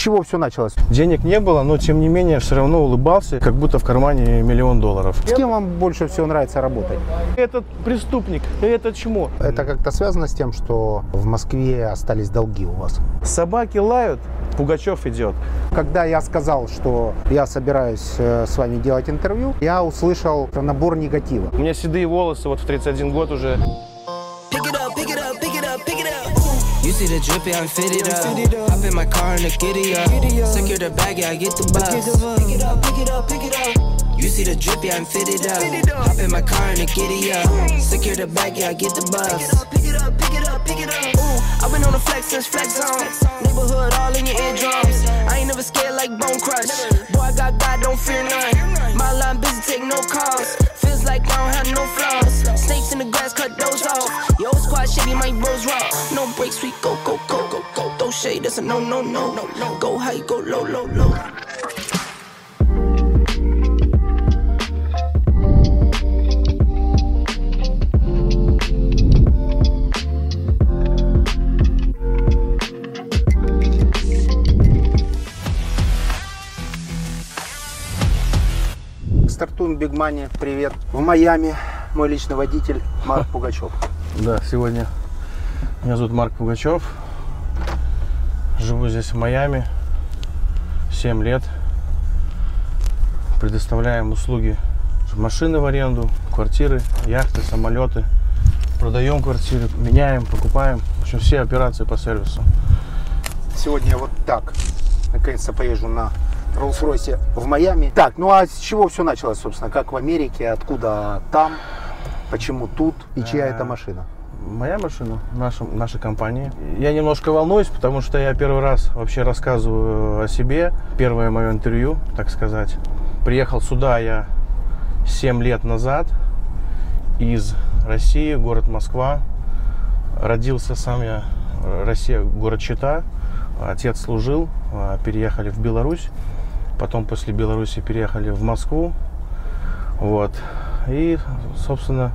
чего все началось? Денег не было, но тем не менее все равно улыбался, как будто в кармане миллион долларов. С кем вам больше всего нравится работать? Этот преступник, это чмо. Это как-то связано с тем, что в Москве остались долги у вас? Собаки лают, Пугачев идет. Когда я сказал, что я собираюсь э, с вами делать интервью, я услышал набор негатива. У меня седые волосы, вот в 31 год уже. You see the drippy, I'm fitted up. Hop in my car and the giddy up. Secure the bag, yeah, I get the bus. Pick it up, pick it up, pick it up. You see the drippy, I'm fitted up. Hop in my car and the giddy up. Secure the bag, yeah, I get the bus. Pick it up, pick it up, pick it up. pick it up. Ooh, I've been on the flex since flex zone. Neighborhood all in your eardrums. I ain't never scared like Bone Crush. Boy, I got God, don't fear none. My line busy, take no calls. Feels like I don't have no flaws. Snakes in the grass, cut those off. Yo, squad shady, my bros raw. No breaks, we go, go, go, go, go. Throw shade, that's a no, no, no, no, no. Go high, go low, low, low. Стартуем Big Money. Привет. В Майами мой личный водитель Марк Пугачев. Да, сегодня меня зовут Марк Пугачев. Живу здесь в Майами. 7 лет. Предоставляем услуги машины в аренду, квартиры, яхты, самолеты. Продаем квартиры, меняем, покупаем. В общем, все операции по сервису. Сегодня вот так. Наконец-то поезжу на Роллс-Ройсе в Майами. Так, ну а с чего все началось, собственно? Как в Америке? Откуда там? Почему тут? И чья это машина? Моя машина, наша, наша компания. Я немножко волнуюсь, потому что я первый раз вообще рассказываю о себе. Первое мое интервью, так сказать. Приехал сюда я 7 лет назад из России, город Москва. Родился сам я, э, Россия, город Чита. Отец служил, а, переехали в Беларусь. Потом после Беларуси переехали в Москву. Вот. И, собственно,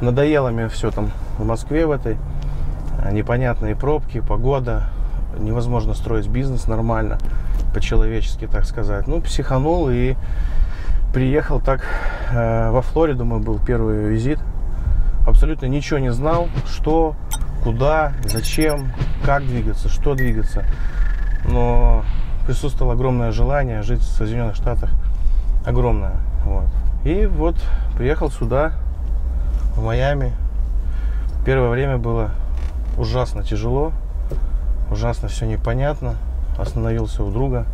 надоело мне все там в Москве в этой. Непонятные пробки, погода. Невозможно строить бизнес нормально, по-человечески, так сказать. Ну, психанул и приехал так э, во Флориду. Мой был первый визит. Абсолютно ничего не знал, что, куда, зачем, как двигаться, что двигаться. Но присутствовало огромное желание жить в Соединенных Штатах. Огромное. Вот. И вот приехал сюда, в Майами. Первое время было ужасно тяжело, ужасно все непонятно. Остановился у друга,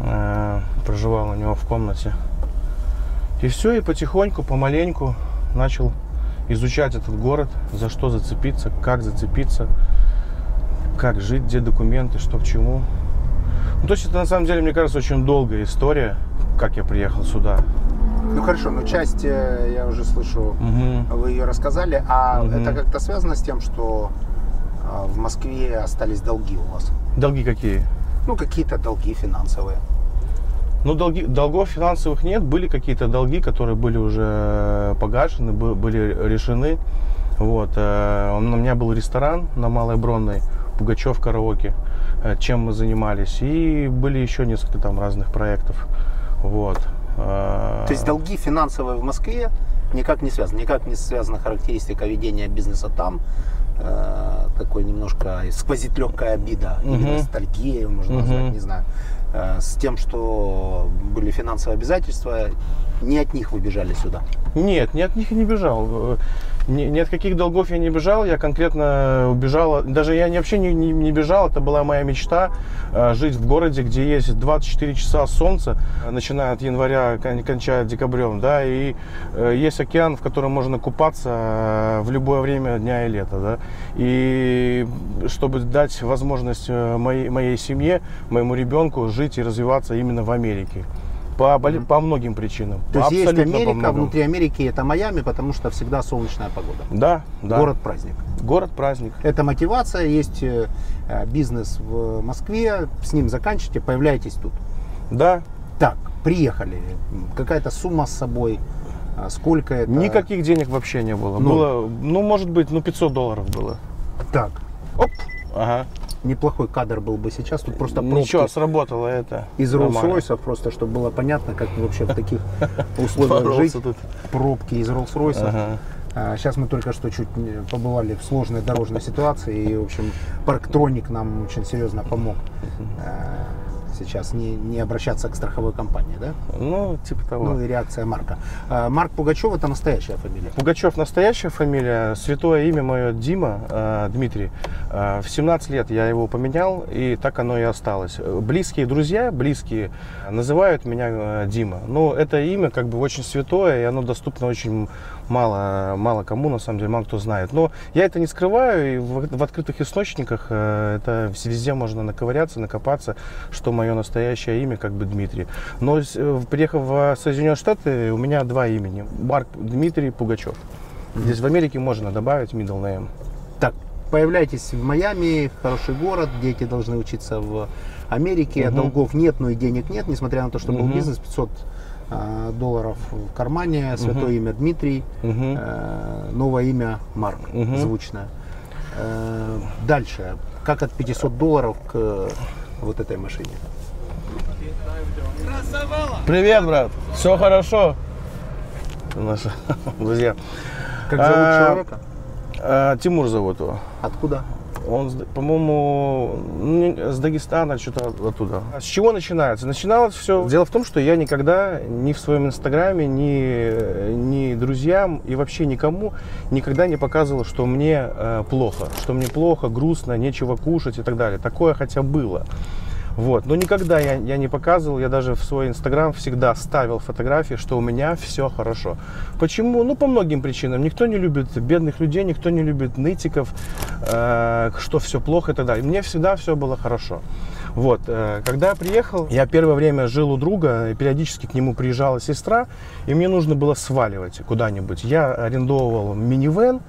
э, проживал у него в комнате. И все, и потихоньку, помаленьку начал изучать этот город, за что зацепиться, как зацепиться, как жить, где документы, что к чему. Ну, то есть это на самом деле, мне кажется, очень долгая история, как я приехал сюда. Ну хорошо, но часть э, я уже слышу, Мгм. вы ее рассказали. А Мгм. это как-то связано с тем, что а, в Москве остались долги у вас? Долги какие? Ну, какие-то долги финансовые. Ну, долги, долгов финансовых нет. Были какие-то долги, которые были уже погашены, бы- были решены. Вот. э, У меня был ресторан на Малой Бронной, Пугачев караоке, э, чем мы занимались. И были еще несколько там разных проектов. Вот. Э, То есть долги финансовые в Москве никак не связаны, никак не связана характеристика ведения бизнеса там. Э, такой немножко сквозит легкая обида или Мгм. ностальгия, можно Мгм. назвать, не знаю. Э, с тем, что были финансовые обязательства, не от них вы бежали сюда. Нет, ни от них и не бежал. Ни, ни от каких долгов я не бежал, я конкретно убежал. Даже я вообще не, не- не бежал, это была моя мечта э, жить в городе, где есть 24 часа солнца, начиная от января, кон- кончая декабрем, да, и э, есть океан, в котором можно купаться э, в любое время дня и лета, да. И чтобы дать возможность моей, моей семье, моему ребенку жить и развиваться именно в Америке. По, боли- по многим причинам. То есть есть Абсолютно Америка, внутри Америки это Майами, потому что всегда солнечная погода. Да, да. Город праздник. Город праздник. Это мотивация, есть э, э, бизнес в Москве, с ним заканчиваете, появляетесь тут. Да. Так, приехали, какая-то сумма с собой, а сколько это? Никаких денег вообще не было. Ну. Было, ну, может быть, ну, 500 долларов было. Так, Оп. Ага. Неплохой кадр был бы сейчас. Тут просто пробки Ничего, сработало это. из. Rolls-Royce, просто чтобы было понятно, как вообще в таких условиях жить. тут. Пробки из Rolls-Royce. Ага. А, Сейчас мы только что чуть побывали в сложной дорожной ситуации, и, в общем, Парктроник нам очень серьезно помог сейчас не, не обращаться к страховой компании, да? Ну, типа того. Ну и реакция Марка. А, Марк Пугачев это настоящая фамилия. Пугачев настоящая фамилия, святое имя мое Дима э, Дмитрий. Э, в 17 лет я его поменял, и так оно и осталось. Близкие друзья, близкие, называют меня э, Дима. Но это имя как бы очень святое, и оно доступно очень мало, мало кому, на самом деле, мало кто знает. Но я это не скрываю, и в, в открытых источниках э, это везде можно наковыряться, накопаться, что мое настоящее имя как бы Дмитрий. Но э, приехав в Соединенные Штаты, у меня два имени. Марк Дмитрий Пугачев. Здесь в Америке можно добавить middle name. Так, появляйтесь в Майами, хороший город, дети должны учиться в Америке, Мгм. долгов нет, но и денег нет, несмотря на то, что был Мгм. бизнес, 500 а, долларов в кармане, святое Мгм. имя Дмитрий, э, новое имя Марк, Мгм. звучное. Э, дальше, как от 500 долларов к э, вот этой машине? Привет, брат. Все хорошо? Наши друзья. Как зовут А, человека? А, Тимур зовут его. Откуда? Он, по-моему, не- с Дагестана, что-то оттуда. А С чего начинается? Начиналось все. Дело в том, что я никогда ни в своем инстаграме, ни, ни друзьям и вообще никому никогда не показывал, что мне э, плохо, что мне плохо, грустно, нечего кушать и так далее. Такое хотя было. Вот. Но никогда я, я не показывал, я даже в свой инстаграм всегда ставил фотографии, что у меня все хорошо. Почему? Ну, по многим причинам. Никто не любит бедных людей, никто не любит нытиков, э, что все плохо и так далее. Мне всегда все было хорошо. Вот, э, когда я приехал, я первое время жил у друга, и периодически к нему приезжала сестра, и мне нужно было сваливать куда-нибудь. Я арендовывал минивэн,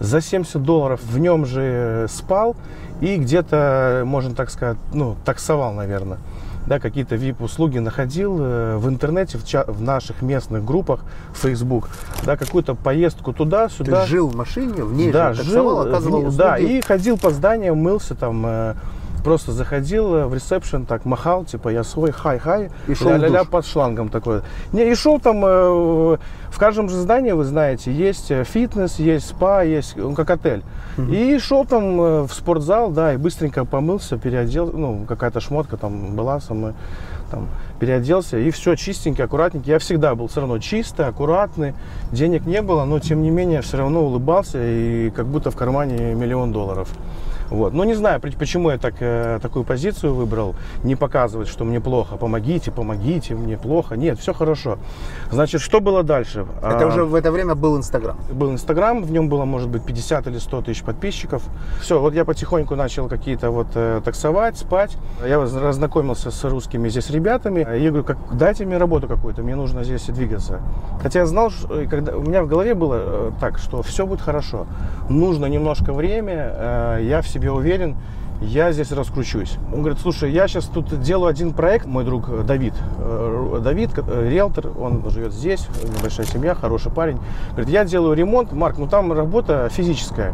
за 70 долларов в нем же спал и где-то, можно так сказать, ну, таксовал, наверное. Да, какие-то VIP-услуги находил э, в интернете, в, ча- в наших местных группах, в Facebook, да, какую-то поездку Ты туда-сюда. жил в машине, в ней да, же таксовал, жил, оказывал в- услуги. да, и ходил по зданию, мылся там, э, просто заходил э, в ресепшн, так махал, типа, я свой, хай-хай, И шел в ля-ля-ля под шлангом такой. Не, и шел там, э, в каждом же здании, вы знаете, есть э, фитнес, есть спа, есть, он как отель. И шел там э, в спортзал, да, и быстренько помылся, переодел, ну, какая-то шмотка там была со мной, там, переоделся, и все чистенький, аккуратненький. Я всегда был все равно чистый, аккуратный, денег не было, но тем не менее все равно улыбался, и как будто в кармане миллион долларов. Вот. Ну, не знаю, почему я так, э, такую позицию выбрал. Не показывать, что мне плохо. Помогите, помогите, мне плохо. Нет, все хорошо. Значит, что было дальше? Это А, уже в это время был Инстаграм. был Инстаграм, в нем было, может быть, 50 или 100 тысяч подписчиков. Все, вот я потихоньку начал какие-то вот э, таксовать, спать. Я разнакомился с русскими здесь ребятами. Я говорю, как, дайте мне работу какую-то, мне нужно здесь двигаться. Хотя я знал, что- когда, у меня в голове было э, так, что все будет хорошо. Нужно немножко время, я в себе уверен, я здесь раскручусь. Он говорит, слушай, я сейчас тут делаю один проект, мой друг Давид. Э, Давид, э, риэлтор, он живет здесь, небольшая семья, хороший парень. Говорит, я делаю ремонт, Марк, ну там работа физическая.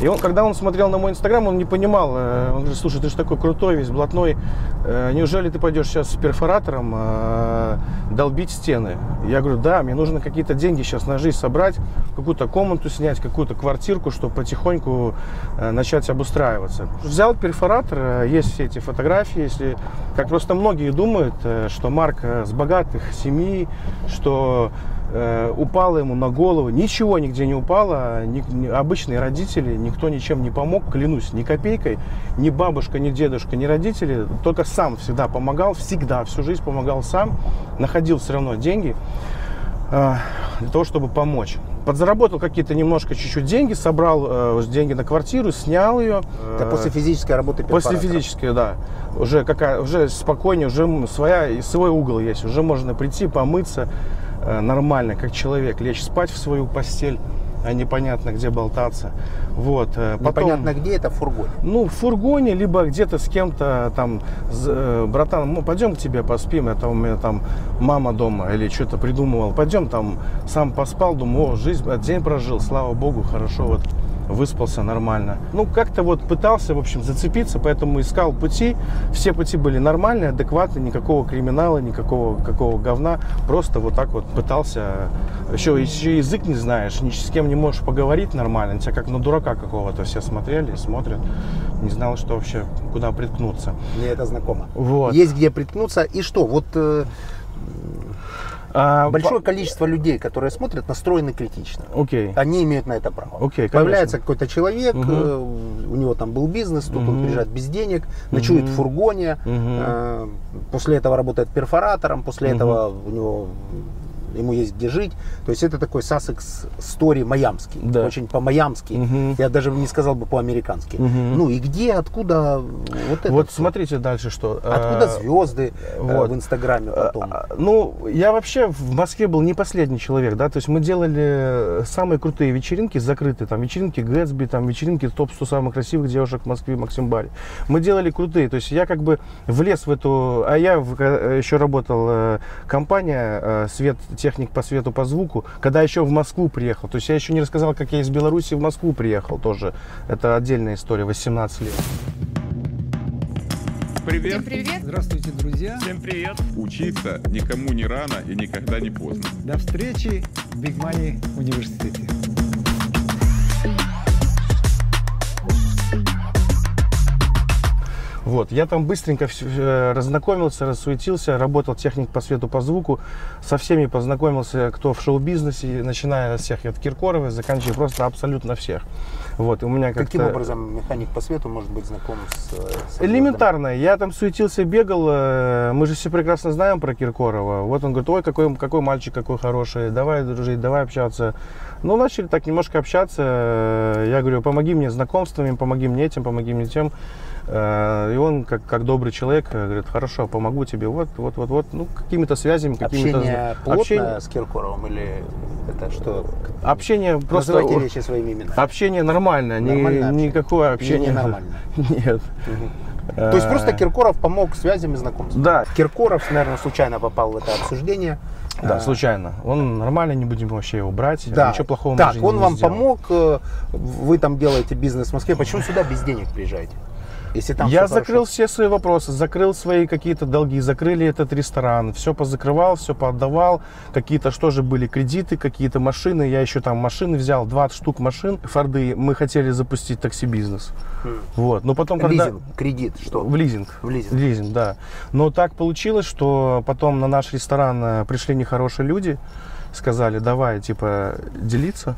И он, когда он смотрел на мой инстаграм, он не понимал. э, Он говорит, слушай, ты же такой крутой, весь блатной. э, Неужели ты пойдешь сейчас с перфоратором э, долбить стены? Я говорю, да, мне нужно какие-то деньги сейчас на жизнь собрать, какую-то комнату снять, какую-то квартирку, чтобы потихоньку начать обустраиваться. Взял перфоратор, есть все эти фотографии, если, как просто многие думают, что Марк с богатых семей, что э, упало ему на голову, ничего нигде не упало, ни- ни- обычные родители, никто ничем не помог, клянусь, ни копейкой, ни бабушка, ни дедушка, ни родители, только сам всегда помогал, всегда, всю жизнь помогал сам, находил все равно деньги э, для того, чтобы помочь. Подзаработал какие-то немножко, чуть-чуть деньги, собрал э, деньги на квартиру, снял ее. Это после физической работы После физической, да. Уже какая, уже спокойнее, уже своя, свой угол есть. Уже можно прийти, помыться э, нормально, как человек, лечь спать в свою постель, а непонятно где болтаться. Вот. э, потом- Непонятно где, это в фургоне. ну, в фургоне, либо где-то с кем-то там, з- э, братан, ну, пойдем к тебе поспим, это у меня там мама дома или что-то придумывал, пойдем там, сам поспал, думаю, о, жизнь, э, день прожил, слава богу, хорошо, вот выспался нормально. Ну, как-то вот пытался, в общем, зацепиться, поэтому искал пути. Все пути были нормальные, адекватные, никакого криминала, никакого какого говна. Просто вот так вот пытался. Еще, еще язык не знаешь, ни с кем не можешь поговорить нормально. Тебя как на дурака какого-то все смотрели, смотрят. Не знал, что вообще, куда приткнуться. Мне это знакомо. Вот. Есть где приткнуться. И что? Вот э, А, большое количество людей, которые смотрят, настроены критично. по- Окей. Они имеют на это право. Окей, Появляется конечно. какой-то человек, э, у него там был бизнес, тут он Мгм. приезжает без денег, ночует Мгм. в фургоне, э, после этого работает перфоратором, после Мгм. этого у него ему есть где жить. То есть это такой Сассекс стори майамский. Да. Очень по-майамски. Мгм. Я даже не сказал бы по-американски. Мгм. Ну и где, откуда вот это Вот всё? смотрите дальше, что. Откуда э, звезды э, вот. в Инстаграме потом? А, Ну, я вообще в Москве был не последний человек, да, то есть мы делали самые крутые вечеринки, закрытые, там, вечеринки Гэтсби, там, вечеринки топ-100 самых красивых девушек в Москве, Максим Баре. Мы делали крутые, то есть я как бы влез в эту, а я э, еще работал, э, компания, э, свет, техник по свету, по звуку, когда еще в Москву приехал, то есть я еще не рассказал, как я из Беларуси в Москву приехал тоже, это отдельная история, 18 лет. Привет. Всем привет! Здравствуйте, друзья! Всем привет. Учиться никому не рано и никогда не поздно. До встречи в Big Money университете. Вот, я там быстренько э, разнакомился, рассуетился, работал техник по свету, по звуку, со всеми познакомился, кто в шоу-бизнесе, начиная от всех, от Киркоровой, заканчивая просто абсолютно всех. Вот, у меня Каким как-то- образом механик по свету может быть знаком с... э, с Элементарно. Я там суетился, бегал. э, Мы же все прекрасно знаем про Киркорова. Вот он говорит, ой, какой, какой мальчик, какой хороший. Давай дружить, давай общаться. Ну, начали так немножко общаться. Я говорю, помоги мне знакомствами, помоги мне этим, помоги мне тем. Э, И он, как, как добрый человек, э, говорит, хорошо, помогу тебе. Вот, вот, вот, вот. Ну, какими-то связями, какими-то... Общение плотное общение, с Киркоровым или это что? общение просто... Называйте вещи своими именами. Общение нормальное, ни- Нормальное общение. никакое общение. ненормальное. Нет. То есть просто Э, Киркоров помог связям и знакомствам. Да, Киркоров, наверное, случайно попал в это обсуждение. Да, А, случайно. Он нормально, не будем вообще его брать. Да. Ничего плохого так, он не вам сделал. помог, вы там делаете бизнес в Москве. Почему сюда без денег приезжаете? Если там Я закрыл хорошо. все свои вопросы, закрыл свои какие-то долги, закрыли этот ресторан, все позакрывал, все поотдавал. Какие-то что же были кредиты, какие-то машины. Я еще там машины взял, 20 штук машин, Форды. Мы хотели запустить такси-бизнес. Вот. Но потом, когда... Лизинг, кредит, что? В лизинг. В лизинг. В лизинг, да. Но так получилось, что потом на наш ресторан э, пришли нехорошие люди, сказали, давай, типа, делиться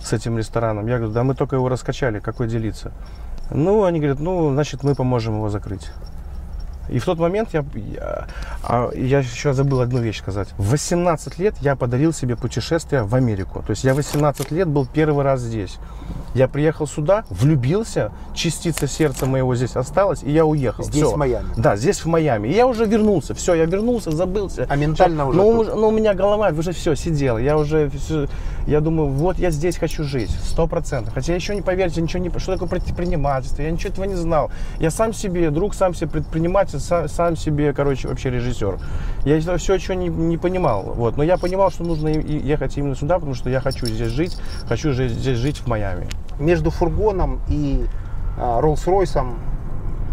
с этим рестораном. Я говорю, да мы только его раскачали, какой делиться? Ну, они говорят, ну, значит, мы поможем его закрыть. И в тот момент я, я, а, я еще забыл одну вещь сказать. В 18 лет я подарил себе путешествие в Америку. То есть я 18 лет был первый раз здесь. Я приехал сюда, влюбился, частица сердца моего здесь осталась, и я уехал. Здесь, Всё. в Майами. Да, здесь в Майами. И я уже вернулся. Все, я вернулся, забылся. А ментально Всё. уже Ну, тут? ну, у меня голова уже все сидела. Я уже, всё- я думаю, вот я здесь хочу жить, сто процентов. Хотя еще не поверьте, ничего не, что такое предпринимательство, я ничего этого не знал. Я сам себе друг, сам себе предприниматель, сам, сам себе, короче, вообще режиссер. Я все еще не, не понимал. Вот. Но я понимал, что нужно ехать именно сюда, потому что я хочу здесь жить, хочу здесь жить в Майами. Между фургоном и а, Роллс-Ройсом,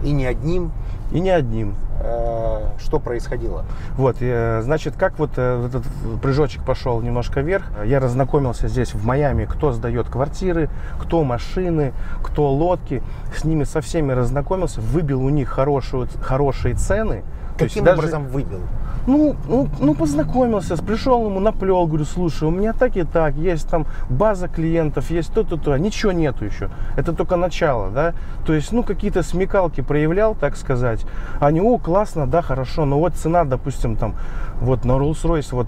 и не одним, И не одним. э, что происходило? Вот, э, значит, как вот э, этот прыжочек пошел немножко вверх, я разнакомился здесь в Майами, кто сдает квартиры, кто машины, кто лодки, с ними со всеми разнакомился, выбил у них хорошую, хорошие цены. То Каким даже- образом выбил? ну, ну, ну, познакомился, пришел ему наплел, говорю, слушай, у меня так и так, есть там база клиентов, есть то-то-то, ничего нету еще. Это только начало, да. То есть, ну, какие-то смекалки проявлял, так сказать. Они, о, классно, да, хорошо, но вот цена, допустим, там, вот на Rolls-Royce, вот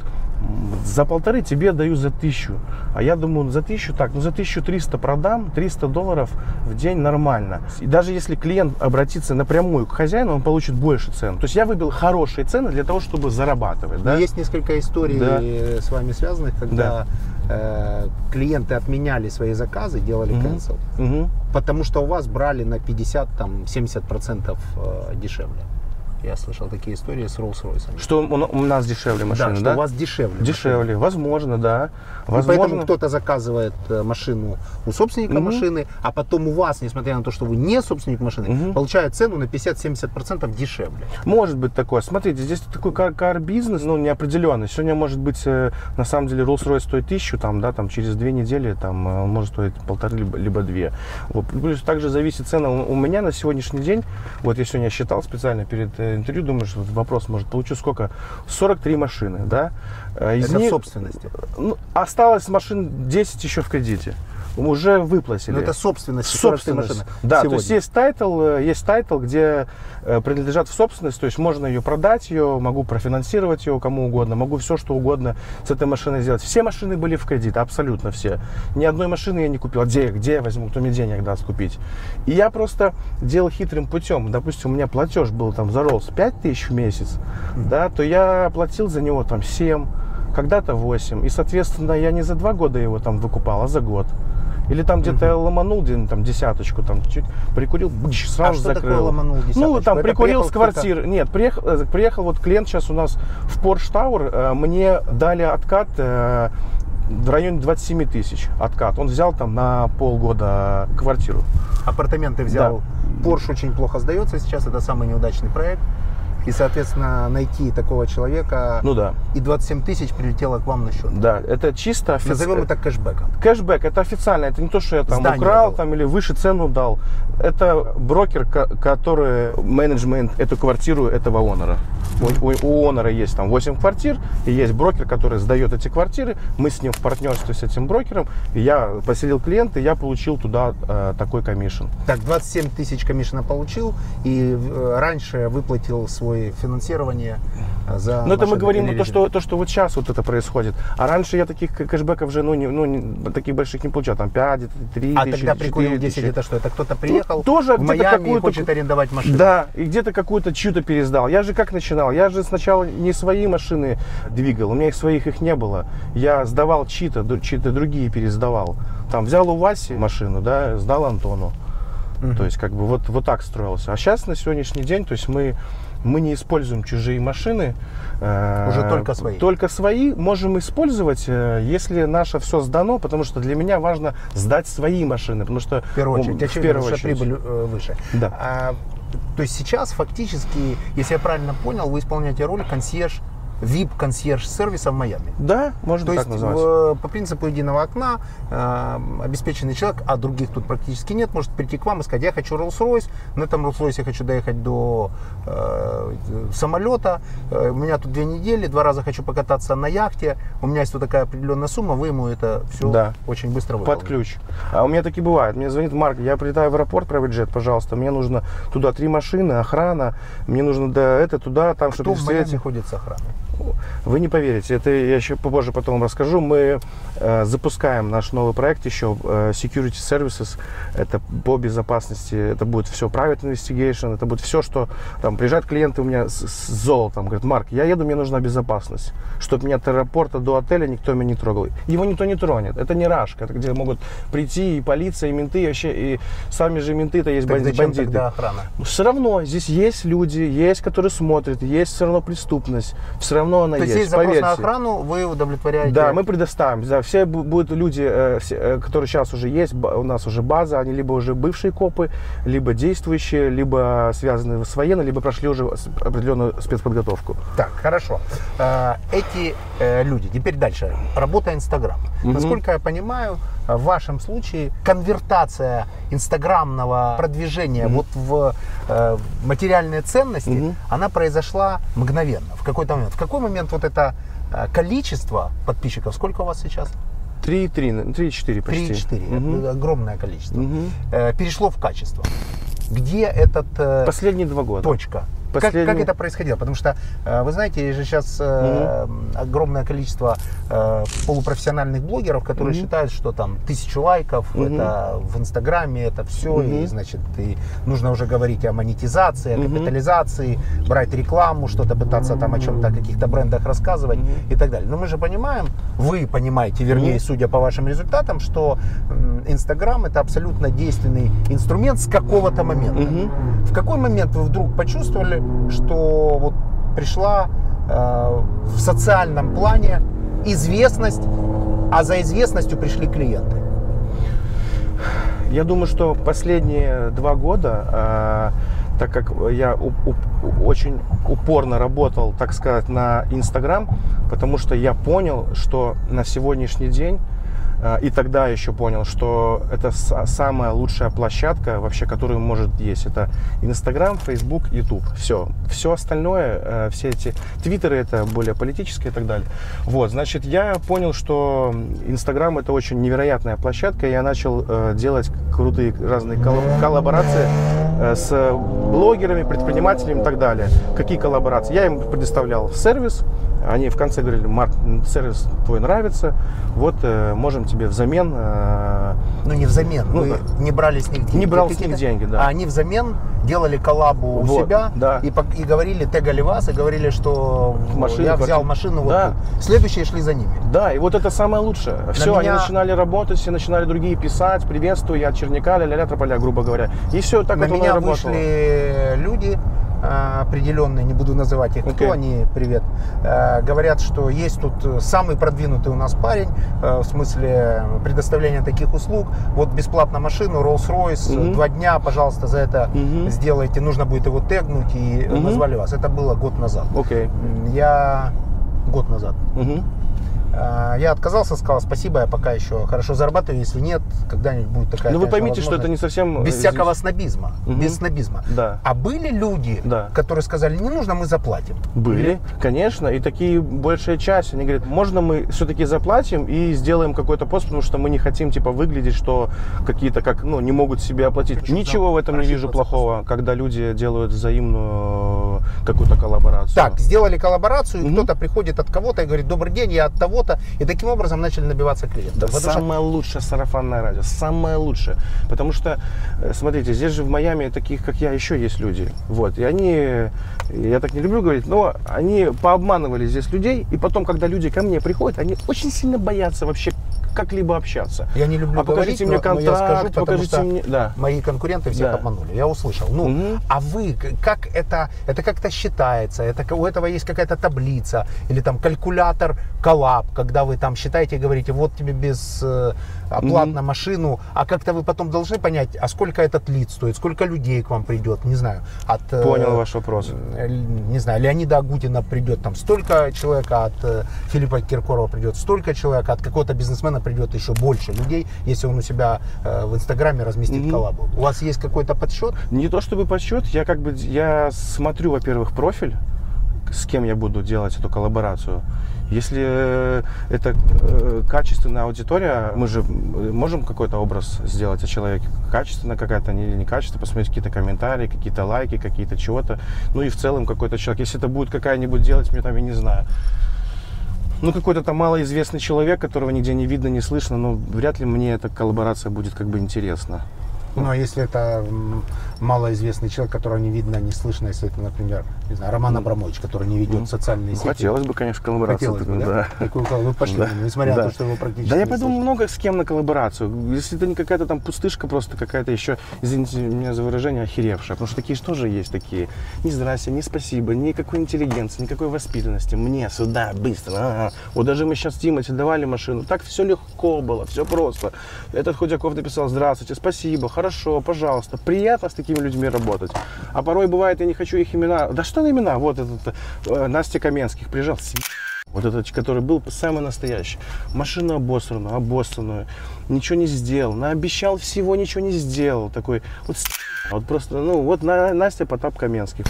за полторы тебе даю за тысячу. А я думаю, за тысячу, так, ну за 1300 продам, 300 долларов в день нормально. И даже если клиент обратится напрямую к хозяину, он получит больше цен. То есть я выбил хорошие цены для того, чтобы зарабатывать. Да? Ну, Есть несколько историй Да. с вами связанных, когда э, клиенты отменяли свои заказы, делали Мгм. cancel, Мгм. потому что у вас брали на 50-70% э, дешевле. Я слышал такие истории с Rolls-Royce. Что у, нас дешевле машины, что да? у вас дешевле. Дешевле, возможно, да. И Возможно. поэтому кто-то заказывает э, машину у собственника машины, а потом у вас, несмотря на то, что вы не собственник машины, получает цену на 50-70% дешевле. Может быть такое. Смотрите, здесь такой кар- кар-бизнес, ну, неопределенный. Сегодня, может быть, э, на самом деле, Rolls-Royce стоит тысячу, там, да, там, через две недели, там, э, он может стоить полторы, либо, либо две. Вот. Плюс также зависит цена. У, меня на сегодняшний день, вот я сегодня считал специально перед интервью, думаю, что вот вопрос, может, получу сколько? 43 машины, да? Э, Из Это в них- собственности. ну, осталось машин 10 еще в кредите. Уже выплатили. Но это собственность 43 собственность. машины. Да, сегодня. то есть есть title, э, есть title, где э, принадлежат в собственность, то есть можно ее продать, ее, могу профинансировать ее кому угодно, могу все что угодно с этой машиной сделать. Все машины были в кредит, абсолютно все. Ни одной машины я не купил. А Где, где я возьму, кто мне денег даст купить? И я просто делал хитрым путем. Допустим, у меня платеж был там за Rolls 5 тысяч в месяц, да, то я платил за него там 7, когда-то 8. И, соответственно, я не за два года его там выкупал, а за год. Или там где-то я ломанул где там десяточку, там чуть прикурил, быщ, сразу А что закрыл. такое ломанул десяточку? Ну, там Это прикурил с квартиры. Нет, приехал, э, приехал вот клиент сейчас у нас в Porsche Tower, э, мне дали откат э, в районе 27 тысяч откат. Он взял там на полгода квартиру. Апартаменты взял. Porsche очень плохо сдается сейчас, это самый неудачный проект. И, соответственно, найти такого человека Ну да. и 27 тысяч прилетело к вам на счет. Да, это чисто офици- Назовем это кэшбэком. Кэшбэк, это официально, это не то, что я там Здание украл дал. там, или выше цену дал. Это брокер, ко- который менеджмент эту квартиру этого онора. У, у- у онора есть там 8 квартир, и есть брокер, который сдает эти квартиры. Мы с ним в партнерстве с этим брокером. Я поселил клиента, и я получил туда э, такой комиссион. Так, 27 тысяч комиссиона получил и э, раньше выплатил свое финансирование э, за Но это мы говорим то, что, то, что вот сейчас вот это происходит. А раньше я таких кэшбэков же, ну, не, ну не- таких больших не получал. Там 5, 3 А тысячи, тогда прикурил 4 10 тысячи. это что? Это кто-то приехал тоже в Майами и хочет арендовать машину? Да, и где-то какую-то чью-то пересдал. Я же как начинал? Я же сначала не свои машины двигал, у меня их своих их не было. Я сдавал чьи-то, чьи-то другие пересдавал. Там взял у Васи машину, да, сдал Антону. То есть как бы вот, вот так строился. А сейчас на сегодняшний день, то есть мы, мы не используем чужие машины. э, Уже только свои. Только свои можем использовать, э, если наше все сдано, потому что для меня важно сдать свои машины, потому что В первую очередь, ну, очевидно, в первую очередь. прибыль э, выше. Да. А, то есть сейчас фактически, если я правильно понял, вы исполняете роль консьерж, VIP-консьерж-сервиса в Майами. Да, можно То так есть назвать. в- по принципу единого окна э, обеспеченный человек, а других тут практически нет, может прийти к вам и сказать, я хочу Rolls-Royce, на этом Rolls-Royce я хочу доехать до э, самолета, э, у меня тут две недели, два раза хочу покататься на яхте, у меня есть вот такая определенная сумма, вы ему это все Да. очень быстро Под выполните. ключ. А у меня такие бывает. Мне звонит Марк, я прилетаю в аэропорт, private пожалуйста. Мне нужно туда три машины, охрана. Мне нужно до это, туда, там, Кто чтобы в Майами встретить. ходит с охраной? Вы не поверите, это я еще попозже потом вам расскажу. Мы запускаем наш новый проект еще, э, Security Services. Это по безопасности, это будет все private investigation, это будет все, что там приезжают клиенты у меня с, с золотом, говорят, Марк, я еду, мне нужна безопасность, чтобы меня от аэропорта до отеля никто меня не трогал. Его никто не тронет, это не рашка, это где могут прийти и полиция, и менты, и вообще, и сами же менты, это есть Так банди- зачем бандиты. тогда охрана? Все равно здесь есть люди, есть, которые смотрят, есть все равно преступность, все равно она То есть есть. есть запрос на поверьте. охрану, вы удовлетворяете? Да, мы предоставим. Да, все бу- будут люди, э, все, э, которые сейчас уже есть, у нас уже база, они либо уже бывшие копы, либо действующие, либо связаны с военной, либо прошли уже определенную спецподготовку. Так, хорошо. Э, Эти э, люди, теперь дальше, работа Инстаграм. Насколько я понимаю, в вашем случае конвертация инстаграмного продвижения вот в э, материальные ценности, она произошла мгновенно, в какой-то момент. В какой момент вот это количество подписчиков, сколько у вас сейчас? 3,3, 3-4 почти. 3-4, Мгм. это огромное количество. Э, Перешло в качество. Где этот э, Последние два года. точка. Как, Последний- как это происходило? Потому что, э, вы знаете, есть же сейчас э, огромное количество э, полупрофессиональных блогеров, которые считают, что там тысячу лайков, это в Инстаграме, это все, и, значит, и нужно уже говорить о монетизации, о капитализации, брать рекламу, что-то пытаться там о чем-то, о каких-то брендах рассказывать и так далее. Но мы же понимаем, вы понимаете, вернее, судя по вашим результатам, что Инстаграм это абсолютно действенный инструмент с какого-то момента. В какой момент вы вдруг почувствовали, что вот пришла э, в социальном плане известность, а за известностью пришли клиенты? Я думаю, что последние два года, э, так как я у- у- очень упорно работал, так сказать, на Инстаграм, потому что я понял, что на сегодняшний день и тогда еще понял, что это са- самая лучшая площадка вообще, которая может есть. Это Инстаграм, Фейсбук, Ютуб. Все. Все остальное, э, все эти твиттеры, это более политическое и так далее. Вот, значит, я понял, что Инстаграм это очень невероятная площадка. Я начал э, делать крутые разные колла- коллаборации э, с блогерами, предпринимателями и так далее. Какие коллаборации? Я им предоставлял сервис, они в конце говорили, Марк, сервис твой нравится, вот э, можем тебе взамен э, Ну, не взамен, Ну, вы да. не брали с них деньги. Не брал с них деньги, да. А они взамен делали коллабу у Вот, себя да. и, и говорили, тегали вас, и говорили, что Машину, я взял машину вот Да. тут. Следующие шли за ними. Да, и вот это самое лучшее. Все, меня- они начинали работать, все начинали другие писать, приветствую, я от Черняка, ля-ля-ля, грубо говоря. И все, так На вот оно и меня работало. вышли люди определенные, не буду называть их, кто Окей. они, привет, э, говорят, что есть тут самый продвинутый у нас парень, э, в смысле предоставления таких услуг, вот бесплатно машину, Rolls-Royce, Мгм. два дня, пожалуйста, за это Мгм. сделайте, нужно будет его тегнуть, и Мгм. назвали вас. Это было год назад. М, Я год назад. Мгм. А, Я отказался, сказал спасибо, я пока еще хорошо зарабатываю, если нет, когда-нибудь будет такая. Но Ну, вы поймите, что это не совсем... без э, всякого здесь- снобизма, Мгм. без снобизма. Да. А были люди, Да. которые сказали, не нужно, мы заплатим. Были, конечно, и такие большая часть. Они говорят, можно мы все-таки заплатим и сделаем какой-то пост, потому что мы не хотим типа выглядеть, что какие-то как ну не могут себе оплатить. Причем Ничего в этом не вижу плохого, когда люди делают взаимную э, какую-то коллаборацию. Так, сделали коллаборацию, Мгм. кто-то приходит от кого-то и говорит, добрый день, я от того-то. И таким образом начали набиваться клиенты. Да, Потому что- самое лучшее сарафанное радио, самое лучшее. Потому что, э, смотрите, здесь же в Майами таких, как я, еще есть люди. Вот, и они, я так не люблю говорить, но они пообманывали здесь людей, и потом, когда люди ко мне приходят, они очень сильно боятся вообще как-либо общаться. Я не люблю а покажите говорить, мне но- но я контракт, скажу, покажите мне... Да. Мои конкуренты всех Да. обманули, я услышал. Ну, Мгм. а вы, как это, это как-то считается? Это, у этого есть какая-то таблица или там калькулятор коллаб, когда вы там считаете и говорите, вот тебе без э, оплат Мгм. на машину, а как-то вы потом должны понять, а сколько этот лид стоит, сколько людей к вам придет, не знаю. От, э, Понял ваш вопрос. э, не знаю, Леонида Агутина придет там столько человек, а от э, Филиппа Киркорова придет столько человек, а от какого-то бизнесмена придет еще больше людей, если он у себя э, в Инстаграме разместит Мгм. коллабу. У вас есть какой-то подсчет? Не то чтобы подсчет, я как бы я смотрю, во-первых, профиль, с кем я буду делать эту коллаборацию. Если э, это э, качественная аудитория, мы же можем какой-то образ сделать о человеке. Качественно какая-то, не, не качественно, посмотреть какие-то комментарии, какие-то лайки, какие-то чего-то. Ну и в целом какой-то человек. Если это будет какая-нибудь делать, мне там, я не знаю, ну, какой-то там малоизвестный человек, которого нигде не видно, не слышно, но вряд ли мне эта коллаборация будет как бы интересна. Ну, а если это малоизвестный человек, которого не видно, не слышно, если это, например, не знаю, Роман Абрамович, который не ведет Ну, социальные Ну, сети. хотелось бы, конечно, коллаборацию. Хотелось бы, такую, да? Такую коллабу- Вы пошли, Да. на несмотря на Да. то, что его практически Да я пойду много с кем на коллаборацию. Если это не какая-то там пустышка, просто какая-то еще, извините меня за выражение, охеревшая. Потому что такие же тоже есть такие. Ни здрасте, ни спасибо, никакой интеллигенции, никакой воспитанности. Мне сюда, быстро. а-а. Вот даже мы сейчас Тимати давали машину. Так все легко было, все просто. Этот Ходяков написал, здравствуйте, спасибо, хорошо, пожалуйста. Приятно с такими людьми работать. А порой бывает, я не хочу их имена. Да что на имена? Вот этот э, Настя Каменских приезжал. «Сви- вот этот, который был самый настоящий. Машину обосранную, обоссанную. Ничего не сделал. Наобещал всего, ничего не сделал. Такой, вот, с***. вот просто, ну, вот на- Настя Потап Каменских.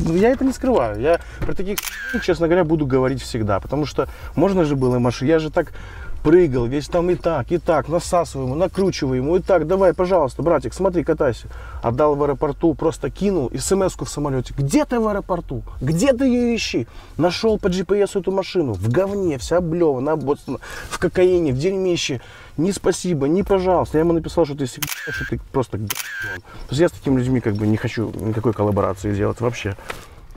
Ну, Я это не скрываю. Я про таких, честно говоря, буду говорить всегда. Потому что можно же было машину. Я же так прыгал, весь там и так, и так, накручиваю ему, и так, давай, пожалуйста, братик, смотри, катайся. Отдал в аэропорту, просто кинул смс в самолете. Где ты в аэропорту? Где ты ее ищи? Нашел по GPS эту машину, в говне, вся облевана, в кокаине, в дерьмище. Ни спасибо, ни пожалуйста. Я ему написал, что ты, что ты просто. То я с такими людьми как бы не хочу никакой коллаборации делать вообще.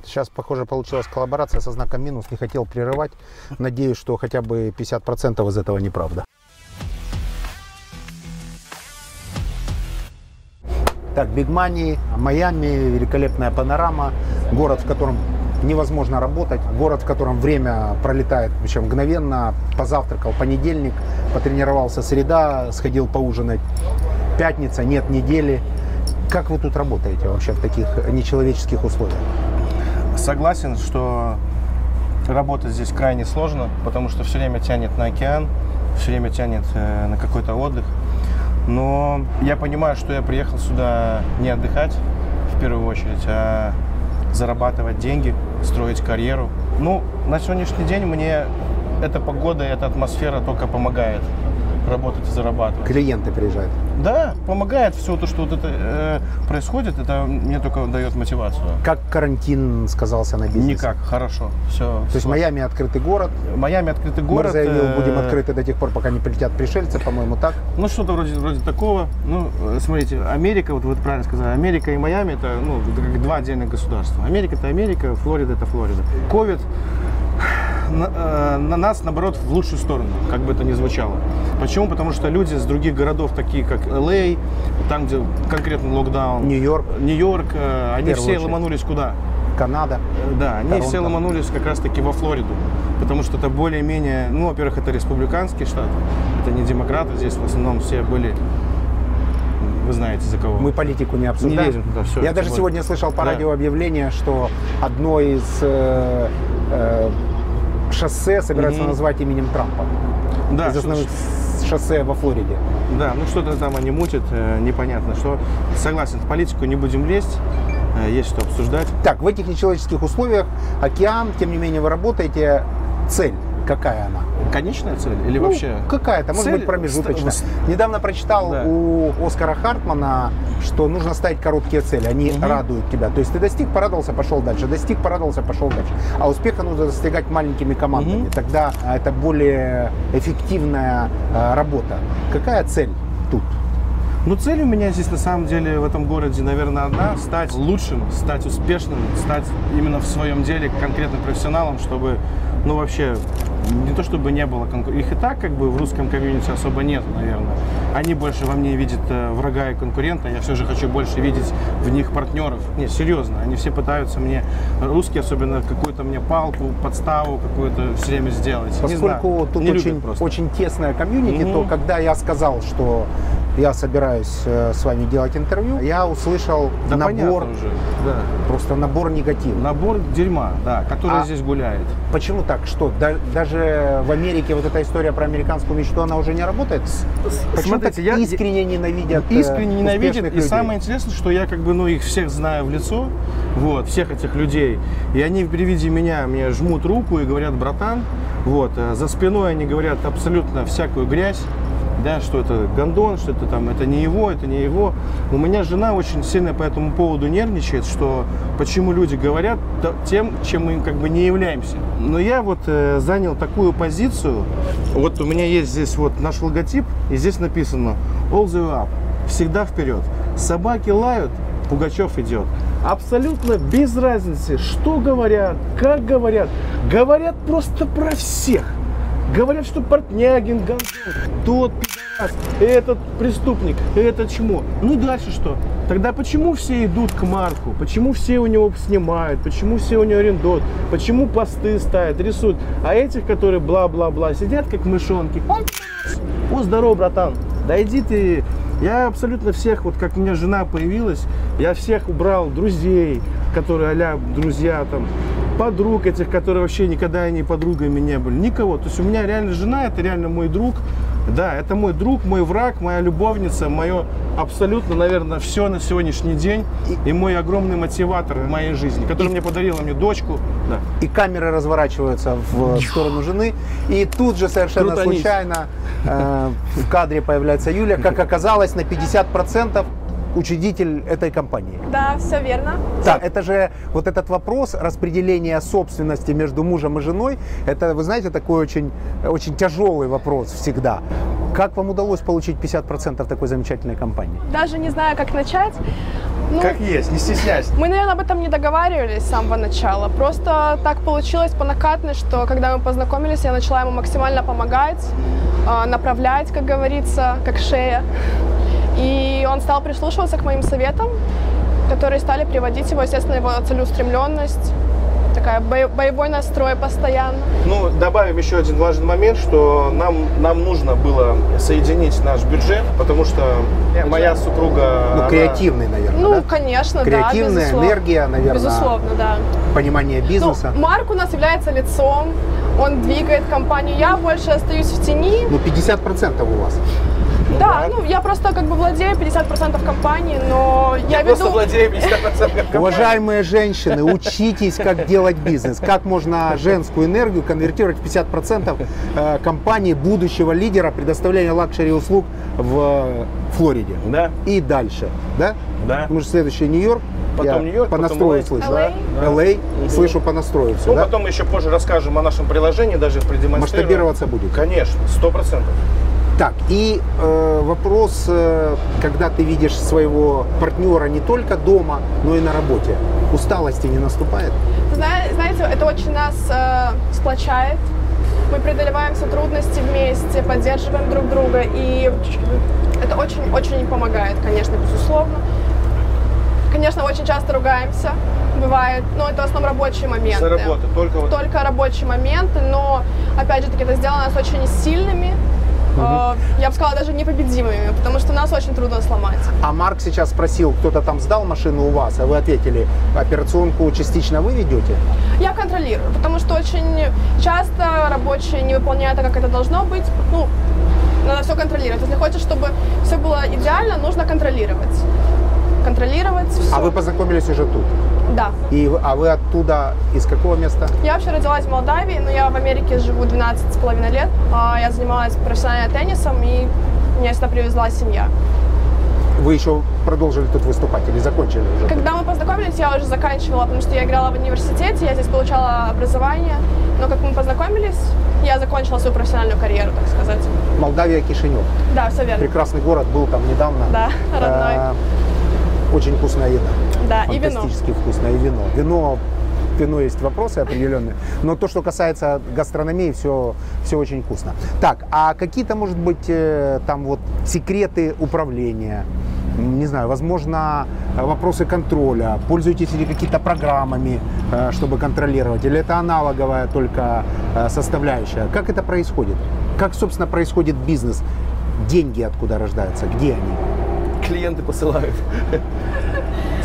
Сейчас, похоже, получилась коллаборация со знаком минус. Не хотел прерывать. Надеюсь, что хотя бы 50% из этого неправда. Так, Big Money, Майами, великолепная панорама, город, в котором невозможно работать, город, в котором время пролетает вообще мгновенно, позавтракал понедельник, потренировался среда, сходил поужинать пятница, нет недели. Как вы тут работаете вообще в таких нечеловеческих условиях? Согласен, что работать здесь крайне сложно, потому что все время тянет на океан, все время тянет э, на какой-то отдых. Но я понимаю, что я приехал сюда не отдыхать в первую очередь, а зарабатывать деньги, строить карьеру. Ну, на сегодняшний день мне эта погода, эта атмосфера только помогает работать и зарабатывать. Клиенты приезжают. Да, помогает все то, что вот это э, происходит, это мне только дает мотивацию. Как карантин сказался на бизнесе? Никак, хорошо, все. То есть Майами открытый город. Майами открытый город. Мэр заявил, э, будем открыты до тех пор, пока не прилетят пришельцы, по-моему, так. Ну, что-то вроде, вроде такого. Ну, э, смотрите, Америка, вот вы правильно сказали, Америка и Майами это, ну, два отдельных государства. Америка это Америка, Флорида это Флорида. Ковид на, э, на нас, наоборот, в лучшую сторону, как бы это ни звучало. Почему? Потому что люди с других городов, такие как LA, там, где конкретно локдаун, Нью-Йорк, Нью-Йорк, э, они все очередь. ломанулись куда? Канада. Э, Да, они Торонто. все ломанулись как раз-таки во Флориду, потому что это более-менее, ну, во-первых, это республиканский штат, это не демократы, здесь в основном все были, вы знаете, за кого. Мы политику не обсуждаем. лезем туда, всё, Я даже более. сегодня слышал по Да. радио объявление, что одно из э, э, шоссе собираются Мгм. назвать именем Трампа. да, из основных шоссе во Флориде. да, ну что-то там они мутят, э, непонятно что. Согласен, в политику не будем лезть, э, есть что обсуждать. Так, в этих нечеловеческих условиях океан, тем не менее, вы работаете. Цель какая она? Конечная цель или Ну, вообще? какая-то, может Цель быть, промежуточная. Недавно прочитал Да. у Оскара Хартмана, что нужно ставить короткие цели, они Мгм. радуют тебя. То есть ты достиг, порадовался, пошел дальше, достиг, порадовался, пошел дальше. А успеха нужно достигать маленькими командами. Мгм. Тогда это более эффективная а, работа. Какая цель тут? Ну, цель у меня здесь на самом деле в этом городе, наверное, одна. Стать лучшим, стать успешным, стать именно в своем деле конкретным профессионалом, чтобы, ну, вообще, не то чтобы не было конкур- Их и так как бы в русском комьюнити особо нет, наверное. Они больше во мне видят э, врага и конкурента. Я все же хочу больше видеть в них партнеров. Не, серьезно. Они все пытаются мне, русские особенно, какую-то мне палку, подставу какую-то все время сделать. Не знаю. Поскольку тут Не очень, очень тесная комьюнити, Мгм. то когда я сказал, что я собираюсь э, с вами делать интервью, я услышал Да набор, уже. Да. просто набор негатива. Набор дерьма, да, который А- здесь гуляет. Почему так? Что, да- даже в Америке вот эта история про американскую мечту, она уже не работает? Почему Смотрите, так я- искренне ненавидят э, искренне ненавидят. И людей? самое интересное, что я как бы, ну, их всех знаю в лицо, вот, всех этих людей. И они при виде меня мне жмут руку и говорят, братан, вот, э, за спиной они говорят абсолютно всякую грязь, да, что это гондон, что это там, это не его, это не его. У меня жена очень сильно по этому поводу нервничает, что почему люди говорят тем, чем мы как бы не являемся. Но я вот э, занял такую позицию, вот у меня есть здесь вот наш логотип, и здесь написано all the way up, всегда вперед. Собаки лают, Пугачев идет. Абсолютно без разницы, что говорят, как говорят. Говорят просто про всех. Говорят, что Портнягин, Гандон, тот этот преступник, это чмо. Ну и дальше что? Тогда почему все идут к Марку? Почему все у него снимают? Почему все у него арендуют? Почему посты ставят, рисуют? А этих, которые бла-бла-бла, сидят как мышонки. О, здорово, братан. Да иди ты. Я абсолютно всех, вот как у меня жена появилась, я всех убрал друзей, которые а друзья там, подруг этих, которые вообще никогда не подругами не были, никого. То есть у меня реально жена, это реально мой друг. Да, это мой друг, мой враг, моя любовница, мое абсолютно, наверное, все на сегодняшний день и мой огромный мотиватор в моей жизни, который мне подарила мне дочку. Да. И камеры разворачиваются в сторону жены. И тут же совершенно Крутанись. случайно э, в кадре появляется Юля, как оказалось, на 50% учредитель этой компании. Да, все верно. Так, это же вот этот вопрос распределения собственности между мужем и женой, это, вы знаете, такой очень, очень тяжелый вопрос всегда. Как вам удалось получить 50% такой замечательной компании? Даже не знаю, как начать. Ну, Как есть, не стесняйся. мы, наверное, об этом не договаривались с самого начала. Просто так получилось по накатной, что когда мы познакомились, я начала ему максимально помогать, э, направлять, как говорится, как шея. И он стал прислушиваться к моим советам, которые стали приводить его, естественно, его целеустремленность, такая бо- боевой настрой постоянно. Ну, добавим еще один важный момент, что нам, нам нужно было соединить наш бюджет, потому что моя супруга... Ну, она- креативный, наверное, Ну, да? конечно, Креативная да, безусловно. энергия, наверное. Безусловно, да. Понимание бизнеса. Ну, Марк у нас является лицом, он двигает компанию. Я больше остаюсь в тени. Ну, 50% у вас. Да, ну я просто как бы владею 50% компании, но я, Я веду... просто владею 50% компании. Уважаемые женщины, учитесь, как делать бизнес, как можно женскую энергию конвертировать в 50% э, компании будущего лидера предоставления luxury услуг в Флориде. Да, И дальше, да? да. Мы же следующий Нью-Йорк. Потом Я Нью-Йорк, по потом настрою LA. слышу. LA. Да. LA, слышу по настрою все, Ну, да? потом мы еще позже расскажем о нашем приложении, даже продемонстрируем. Масштабироваться будет. Конечно, сто процентов. Так, и э, вопрос, э, когда ты видишь своего партнера не только дома, но и на работе, усталости не наступает? Зна- Знаете, это очень нас э, сплочает. Мы преодолеваем все трудности вместе, поддерживаем друг друга, и это очень-очень помогает, конечно, безусловно. Конечно, очень часто ругаемся, бывает, но это в основном рабочие моменты. За работу, только вот. Только рабочие моменты, но, опять же таки, это сделано нас очень сильными, э, я бы сказала, даже непобедимыми, потому что нас очень трудно сломать. А Марк сейчас спросил, кто-то там сдал машину у вас, а вы ответили, операционку частично вы ведете? Я контролирую, потому что очень часто рабочие не выполняют так, как это должно быть. Ну, надо все контролировать. Если хочешь, чтобы все было идеально, нужно контролировать. Контролировать все. А вы познакомились уже тут? Да. И, а вы оттуда из какого места? Я вообще родилась в Молдавии, но я в Америке живу 12 с половиной лет. А, Я занималась профессионально теннисом, и меня сюда привезла семья. Вы еще продолжили тут выступать или закончили уже? Когда мы познакомились, я уже заканчивала, потому что я играла в университете, я здесь получала образование. Но как мы познакомились, я закончила свою профессиональную карьеру, так сказать. Молдавия, Кишинев. Да, все верно. Прекрасный город, был там недавно. Да, родной. Очень вкусная еда. Да, и вино. Фантастически вкусное. И вино. Вино вино есть вопросы определенные, но то, что касается гастрономии, все, все очень вкусно. Так, а какие-то, может быть, э, там вот секреты управления, не знаю, возможно, вопросы контроля, пользуетесь ли какими-то программами, э, чтобы контролировать, или это аналоговая только э, составляющая? Как это происходит? Как, собственно, происходит бизнес? Деньги откуда рождаются? Где они? Клиенты посылают.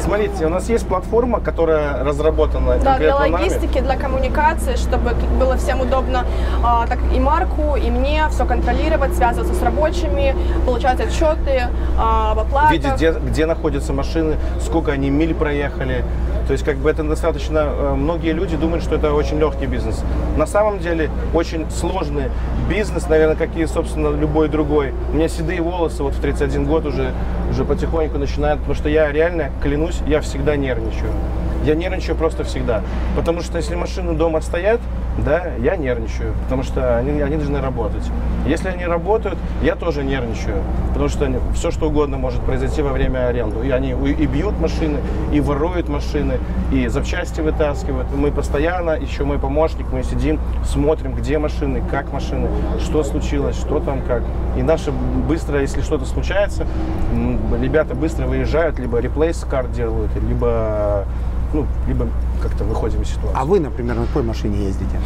Смотрите, у нас есть платформа, которая разработана Да, для конкретно нами. логистики, для коммуникации, чтобы было всем удобно, а, так и Марку, и мне все контролировать, связываться с рабочими, получать отчеты а, об оплатах. видеть, где, где находятся машины, сколько они миль проехали. То есть, как бы это достаточно... э, Многие люди думают, что это очень легкий бизнес. На самом деле, очень сложный бизнес, наверное, как и, собственно, любой другой. У меня седые волосы вот в 31 год уже, уже потихоньку начинают, потому что я реально, клянусь, я всегда нервничаю. Я нервничаю просто всегда. Потому что если машины дома стоят, да, я нервничаю, потому что они, они должны работать. Если они работают, я тоже нервничаю, потому что все что угодно может произойти во время аренды. И они и бьют машины, и воруют машины, и запчасти вытаскивают. Мы постоянно, еще мой помощник, мы сидим, смотрим, где машины, как машины, что случилось, что там как. И наши быстро, если что-то случается, ребята быстро выезжают, либо реплейс карт делают, либо ну, либо как-то выходим из ситуации. А вы, например, на какой машине ездите?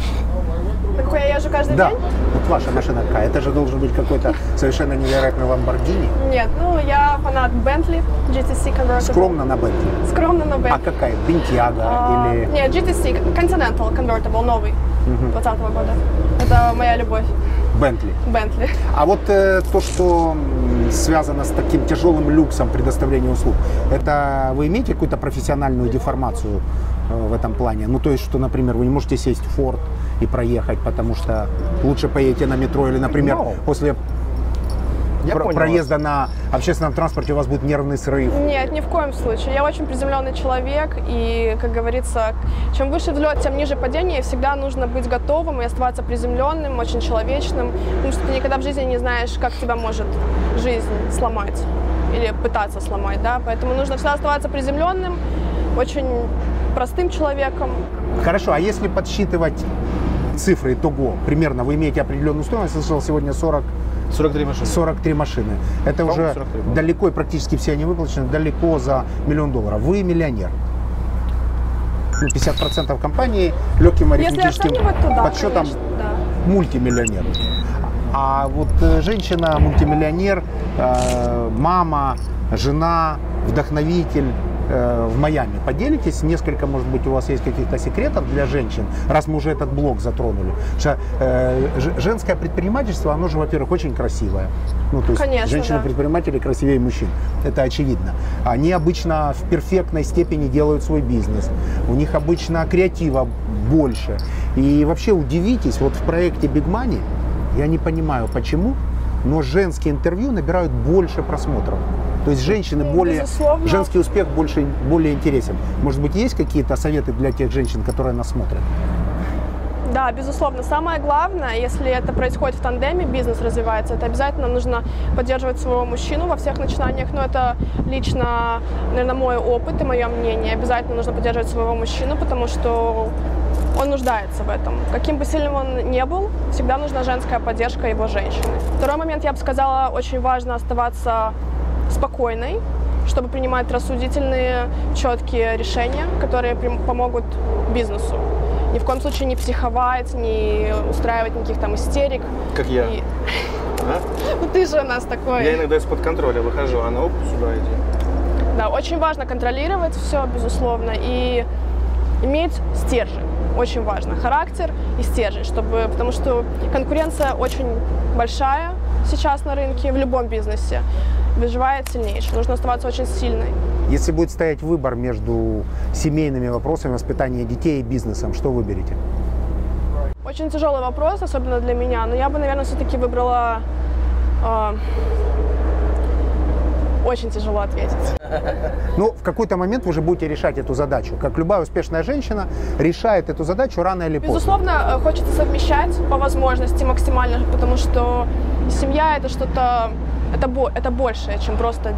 На какой я езжу каждый Да, день? вот ваша машина какая? Это же должен быть какой-то совершенно невероятный Ламборгини. Нет, ну я фанат Bentley, GTC Convertible. Скромно на Бентли. Скромно, но А Bentley. какая? Бентьяга А, или... Нет, GTC Continental Convertible, новый, 2020 года. Это моя любовь, Бентли. Bentley. А вот э, то, что связано с таким тяжелым люксом предоставления услуг, это вы имеете какую-то профессиональную деформацию э, в этом плане? Ну, то есть, что, например, вы не можете сесть в Форд и проехать, потому что лучше поедете на метро или, например, No. после Я про- понял проезда на общественном транспорте у вас будет нервный срыв. Нет, ни в коем случае. Я очень приземленный человек, и, как говорится, чем выше взлет, тем ниже падение. И всегда нужно быть готовым и оставаться приземленным, очень человечным, потому что ты никогда в жизни не знаешь, как тебя может жизнь сломать или пытаться сломать, да. Поэтому нужно всегда оставаться приземленным, очень простым человеком. Хорошо, а если подсчитывать цифры итого, примерно вы имеете определенную стоимость, я слышал сегодня 40 43 машины. 43 машины. Это уже 43 было. далеко, и практически все они выплачены, далеко за миллион долларов. Вы миллионер. Ну, 50% компании легким арифметическим да, подсчетом конечно, да. мультимиллионер. А вот э, женщина, мультимиллионер, э, мама, жена, вдохновитель в Майами. Поделитесь, несколько, может быть, у вас есть каких-то секретов для женщин, раз мы уже этот блок затронули. Потому что э, женское предпринимательство, оно же, во-первых, очень красивое. Ну, то есть Конечно, женщины-предприниматели красивее мужчин. Это очевидно. Они обычно в перфектной степени делают свой бизнес. У них обычно креатива больше. И вообще удивитесь, вот в проекте Big Money, я не понимаю почему, но женские интервью набирают больше просмотров. То есть женщины более, безусловно. женский успех больше, более интересен. Может быть, есть какие-то советы для тех женщин, которые нас смотрят? Да, безусловно. Самое главное, если это происходит в тандеме, бизнес развивается, это обязательно нужно поддерживать своего мужчину во всех начинаниях. Но это лично, наверное, мой опыт и мое мнение. Обязательно нужно поддерживать своего мужчину, потому что он нуждается в этом. Каким бы сильным он ни был, всегда нужна женская поддержка его женщины. Второй момент, я бы сказала, очень важно оставаться спокойной, чтобы принимать рассудительные, четкие решения, которые помогут бизнесу. Ни в коем случае не психовать, не устраивать никаких там истерик. Как я. И- А? Ну ты же у нас такой. Я иногда из-под контроля выхожу, а она оп, сюда иди. Да, очень важно контролировать все, безусловно, и иметь стержень. Очень важно. Характер и стержень, чтобы, потому что конкуренция очень большая сейчас на рынке, в любом бизнесе. Выживает сильнейший. Нужно оставаться очень сильной. Если будет стоять выбор между семейными вопросами воспитания детей и бизнесом, что выберете? Очень тяжелый вопрос, особенно для меня, но я бы, наверное, все-таки выбрала... э, очень тяжело ответить. Ну, в какой-то момент вы уже будете решать эту задачу. Как любая успешная женщина решает эту задачу рано или поздно. Безусловно, э, хочется совмещать по возможности максимально, потому что семья это что-то, это, это большее, чем просто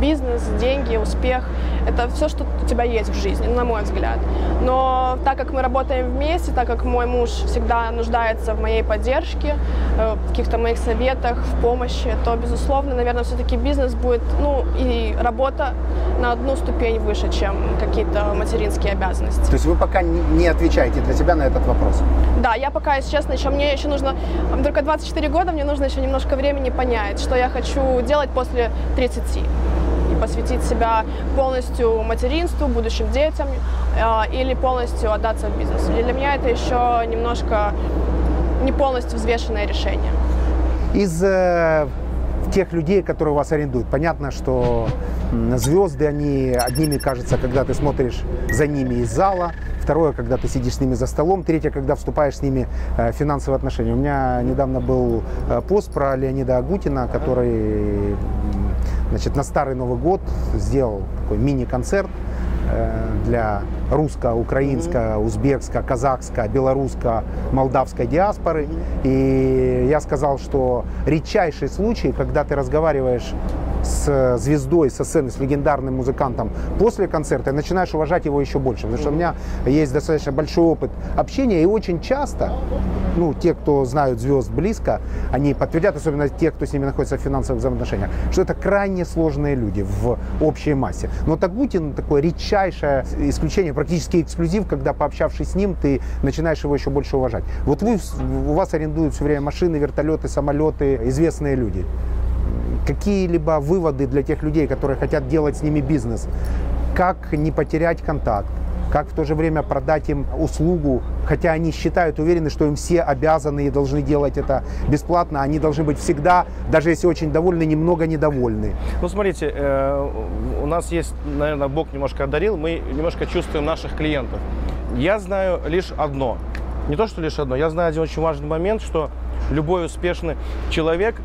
бизнес, деньги, успех. Это все, что у тебя есть в жизни, на мой взгляд. Но так как мы работаем вместе, так как мой муж всегда нуждается в моей поддержке, э, в каких-то моих советах, в помощи, то, безусловно, наверное, все-таки бизнес будет, ну, и работа на одну ступень выше, чем какие-то материнские обязанности. То есть вы пока не отвечаете для себя на этот вопрос. Да, я пока, если честно, еще мне еще нужно, только 24 года, мне нужно еще немножко времени понять, что я хочу делать после 30 и посвятить себя полностью материнству, будущим детям э, или полностью отдаться в бизнес. И для меня это еще немножко не полностью взвешенное решение. Из э, тех людей, которые вас арендуют, понятно, что звезды, они одними кажется, когда ты смотришь за ними из зала, второе, когда ты сидишь с ними за столом, третье, когда вступаешь с ними э, в финансовые отношения. У меня недавно был э, пост про Леонида Агутина, который значит, на Старый Новый год сделал такой мини-концерт э, для русско-украинско, узбекско, казахско, белорусско, молдавской диаспоры. И я сказал, что редчайший случай, когда ты разговариваешь с звездой со сцены, с легендарным музыкантом после концерта, и начинаешь уважать его еще больше. Потому что у меня есть достаточно большой опыт общения, и очень часто, ну, те, кто знают звезд близко, они подтвердят, особенно те, кто с ними находится в финансовых взаимоотношениях, что это крайне сложные люди в общей массе. Но Тагутин такое редчайшее исключение, практически эксклюзив, когда пообщавшись с ним, ты начинаешь его еще больше уважать. Вот вы, у вас арендуют все время машины, вертолеты, самолеты, известные люди какие-либо выводы для тех людей, которые хотят делать с ними бизнес? Как не потерять контакт? Как в то же время продать им услугу, хотя они считают, уверены, что им все обязаны и должны делать это бесплатно, они должны быть всегда, даже если очень довольны, немного недовольны. Ну, смотрите, э, у нас есть, наверное, Бог немножко одарил, мы немножко чувствуем наших клиентов. Я знаю лишь одно. Не то, что лишь одно. Я знаю один очень важный момент, что любой успешный человек,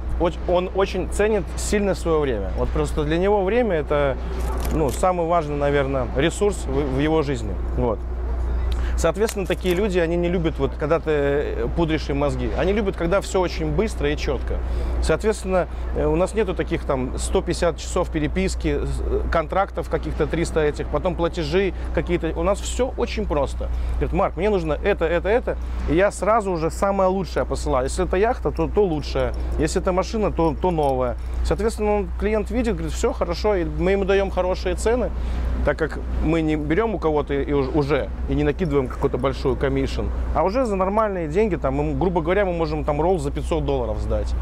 он очень ценит сильно свое время. Вот просто для него время это ну, самый важный, наверное, ресурс в его жизни. Вот. Соответственно, такие люди, они не любят, вот, когда ты э, пудришь им мозги. Они любят, когда все очень быстро и четко. Соответственно, э, у нас нету таких там 150 часов переписки, э, контрактов каких-то 300 этих, потом платежи какие-то. У нас все очень просто. Говорит, Марк, мне нужно это, это, это, и я сразу уже самое лучшее посылаю. Если это яхта, то, то лучшее. Если это машина, то, то новое. Соответственно, клиент видит, говорит, все хорошо, и мы ему даем хорошие цены, так как мы не берем у кого-то и уж- уже и не накидываем какую-то большую commission, а уже за нормальные деньги, там, мы, грубо говоря, мы можем там Rolls за 500 долларов сдать.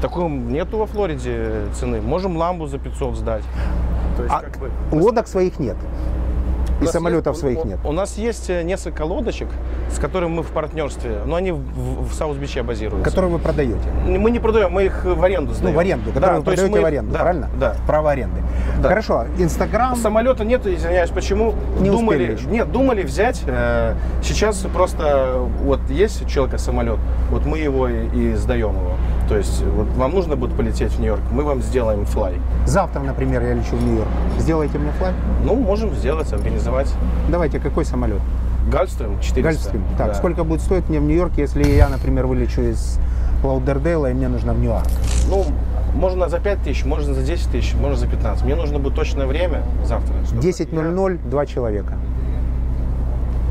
Такого нету во Флориде цены. Можем ламбу за 500 сдать. То есть, А как бы, лодок своих нет. И самолетов есть- своих нет. У нас есть э, несколько лодочек, с которыми мы в партнерстве, но они в, в- в South Beach е базируются. Которые вы продаете. Мы не продаем, мы их в аренду Ну, сдаем. в аренду, Да, которые вы то есть продаете мы- в аренду, да, правильно? Да. Право аренды. Да. Хорошо, Инстаграм. Самолета нет, извиняюсь, почему? Не думали, еще. Нет, думали взять. э, сейчас просто вот есть у человека самолет, вот мы его и, и сдаем его. То есть вот вам нужно будет полететь в Нью-Йорк, мы вам сделаем флай. Завтра, например, я лечу в Нью-Йорк. Сделайте мне флаг. Ну, можем сделать, организовать. Давайте, какой самолет? Гольфстрим 400. Гольфстрим. Так, Да. сколько будет стоить мне в Нью-Йорке, если я, например, вылечу из Лаудердейла и мне нужно в Ньюарк? Ну, можно за 5 тысяч, можно за 10 тысяч, можно за 15. Мне нужно будет точное время завтра. чтобы 10.00, два человека.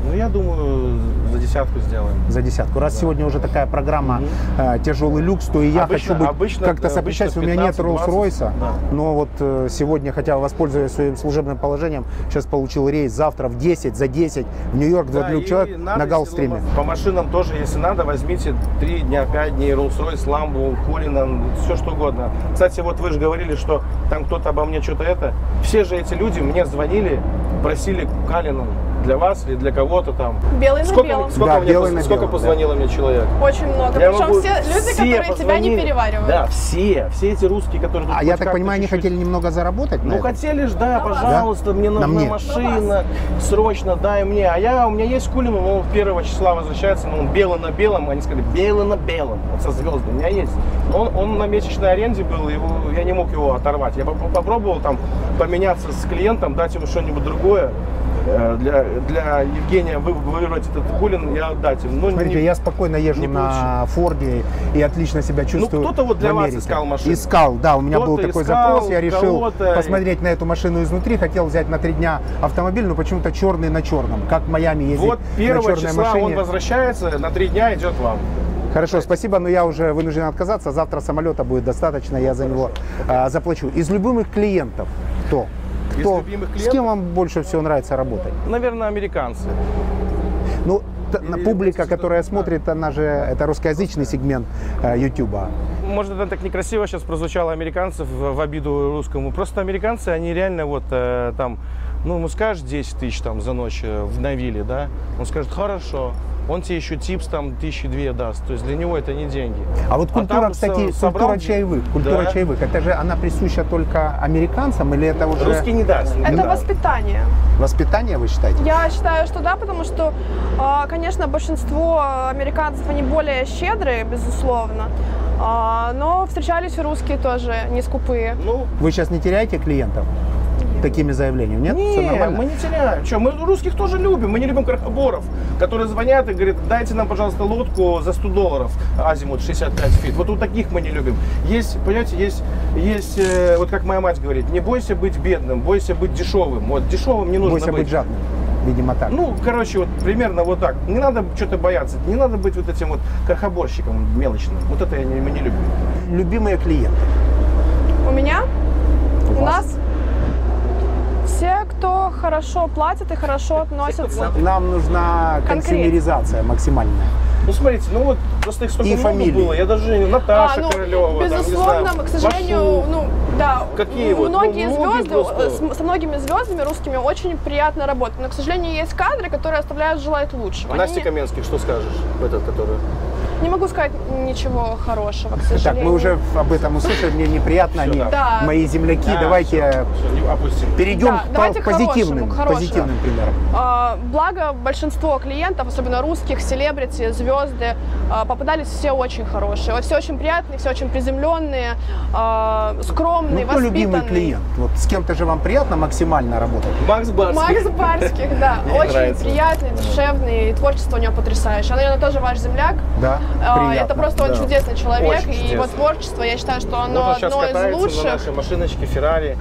Ну, я думаю, за десятку сделаем. за десятку. Раз сегодня уже такая программа э, тяжелый люкс, то и я Обычно- хочу быть обычно- как-то сопричастен. У меня нет 15-20, Роллс-Ройса, да. но вот э, сегодня, хотя воспользуясь своим служебным положением, сейчас получил рейс завтра в 10, за 10 в Нью-Йорк, Да, 20 и человек надо, на Галстриме. По машинам тоже, если надо, возьмите 3 дня, 5 дней Rolls-Royce, Lambo, Cullinan, все что угодно. Кстати, вот вы же говорили, что там кто-то обо мне что-то это. Все же эти люди мне звонили, просили Cullinan для вас или для кого-то там. Белый на Сколько, белом. сколько, Да, мне белый на сколько белом, да. позвонило мне человек? Очень много. Я Причем могу- все люди, которые тебя не позвонили. переваривают. Да, все. Все эти русские, которые тут А я так понимаю, они хотели немного заработать? на Ну, хотели ж, да, пожалуйста, мне На нужна мне. машина, срочно дай мне. А я, у меня есть Кулин, но он первого числа возвращается, но он белый на белом, они сказали, белый на белом, вот со звездой, у меня есть. Он, он на месячной аренде был, его, я не мог его оторвать. Я поп- попробовал там поменяться с клиентом, дать ему что-нибудь другое. Э, Для, для Евгения вы- выбрать этот Кулин и отдать им. Ну, Смотрите, не- я спокойно езжу на Форде и отлично себя чувствую. кто-то вот для вас искал машину. Искал, да, у меня был такой искал, запрос, я решил посмотреть на эту машину изнутри, хотел взять на три дня автомобиль, но почему-то черный на черном, как в Майами ездить вот на черной числа машине. он возвращается, на три дня идет вам. Хорошо, спасибо, но я уже вынужден отказаться. Завтра самолета будет достаточно, я за него а, заплачу. Из любимых клиентов кто? Из Кто? любимых С клиентов? кем вам больше всего нравится работать? Наверное, американцы. Ну, Или публика, которая смотрит, она же это русскоязычный сегмент э. Может, это так некрасиво сейчас прозвучало американцев в, в обиду русскому. Просто американцы, они реально вот э, там, ну, ему скажешь 10 тысяч там за ночь э, в Навиле, да, он скажет, хорошо. Он тебе еще типс там тысячи две даст. То есть для него это не деньги. А вот культура, там кстати, со- собрал культура чаевых, культура Да. чаевых, это же она присуща только американцам или это уже Русский не даст. не Это даст. воспитание. воспитание, вы считаете? Я считаю, что да, потому что, а, конечно, большинство американцев, они более щедрые, безусловно. А, Но встречались и русские тоже не скупые. Ну, Вы сейчас не теряете клиентов такими заявлениями? Нет? Все не, нормально? мы не теряем. Что, мы русских тоже любим. Мы не любим крохоборов, которые звонят и говорят, дайте нам, пожалуйста, лодку за 100 долларов, азимут 65 фит. Вот у таких мы не любим. Есть, понимаете, есть, есть э, вот как моя мать говорит, не бойся быть бедным, бойся быть дешевым. Вот дешевым не нужно Бойся быть жадным, видимо так. Ну, короче, вот примерно вот так. Не надо что-то бояться, не надо быть вот этим вот крохоборщиком мелочным. Вот это я не- мы не любим. Любимые клиенты. У меня, У у вас? нас все, кто хорошо платит и хорошо относится. Нам нужна консюмеризация максимальная. Ну, смотрите, ну вот просто их столько И много фамилии. было. Я даже Наташа А, ну, Королева, там, не безусловно, знаю, к сожалению, Пашу. ну, да, Какие вот? многие Ну, звезды, просто. с- со многими звездами русскими очень приятно работать, но, к сожалению, есть кадры, которые оставляют желать лучшего. А Настя Они- Каменских, что скажешь? Этот, который... Не могу сказать ничего хорошего, к Так, сожалению. мы уже об этом услышали, мне неприятно, они Да. мои земляки. А, Давайте не опустим. перейдем Да, к давайте по- к позитивным, хорошему, к хорошему. позитивным примерам. А, Благо, большинство клиентов, особенно русских, селебрити, звезды, а, попадались все очень хорошие. Все очень приятные, все очень приземленные, а, скромные, Ну, кто любимый клиент? Вот с кем-то же вам приятно максимально работать? Макс Барский. Макс Барских, да. Очень приятный, душевный, творчество у него потрясающее. Он, наверное, тоже ваш земляк. Да, приятно. Это просто он да. чудесный человек, Очень и его чудесный. творчество, я считаю, что оно Вот он сейчас одно из катается на лучших. нашей машиночке Феррари.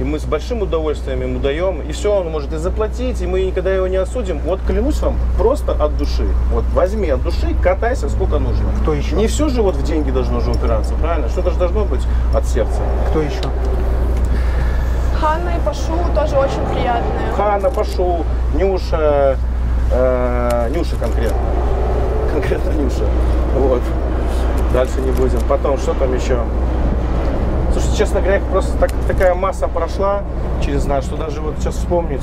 И мы с большим удовольствием ему даем. И все, он может и заплатить, и мы никогда его не осудим. Вот клянусь вам, просто от души. Вот возьми от души, катайся сколько нужно. Кто еще? Не все же вот в деньги должно же упираться, правильно? Что-то же должно быть от сердца. Кто еще? Ханна и Пашу тоже очень приятные. Хана, Пашу, Нюша, э, Нюша конкретно. Конкретно Нюша. Вот. Дальше не будем. Потом, что там еще? Слушайте, честно говоря, их просто так- такая масса прошла через нас, что даже вот сейчас вспомнить.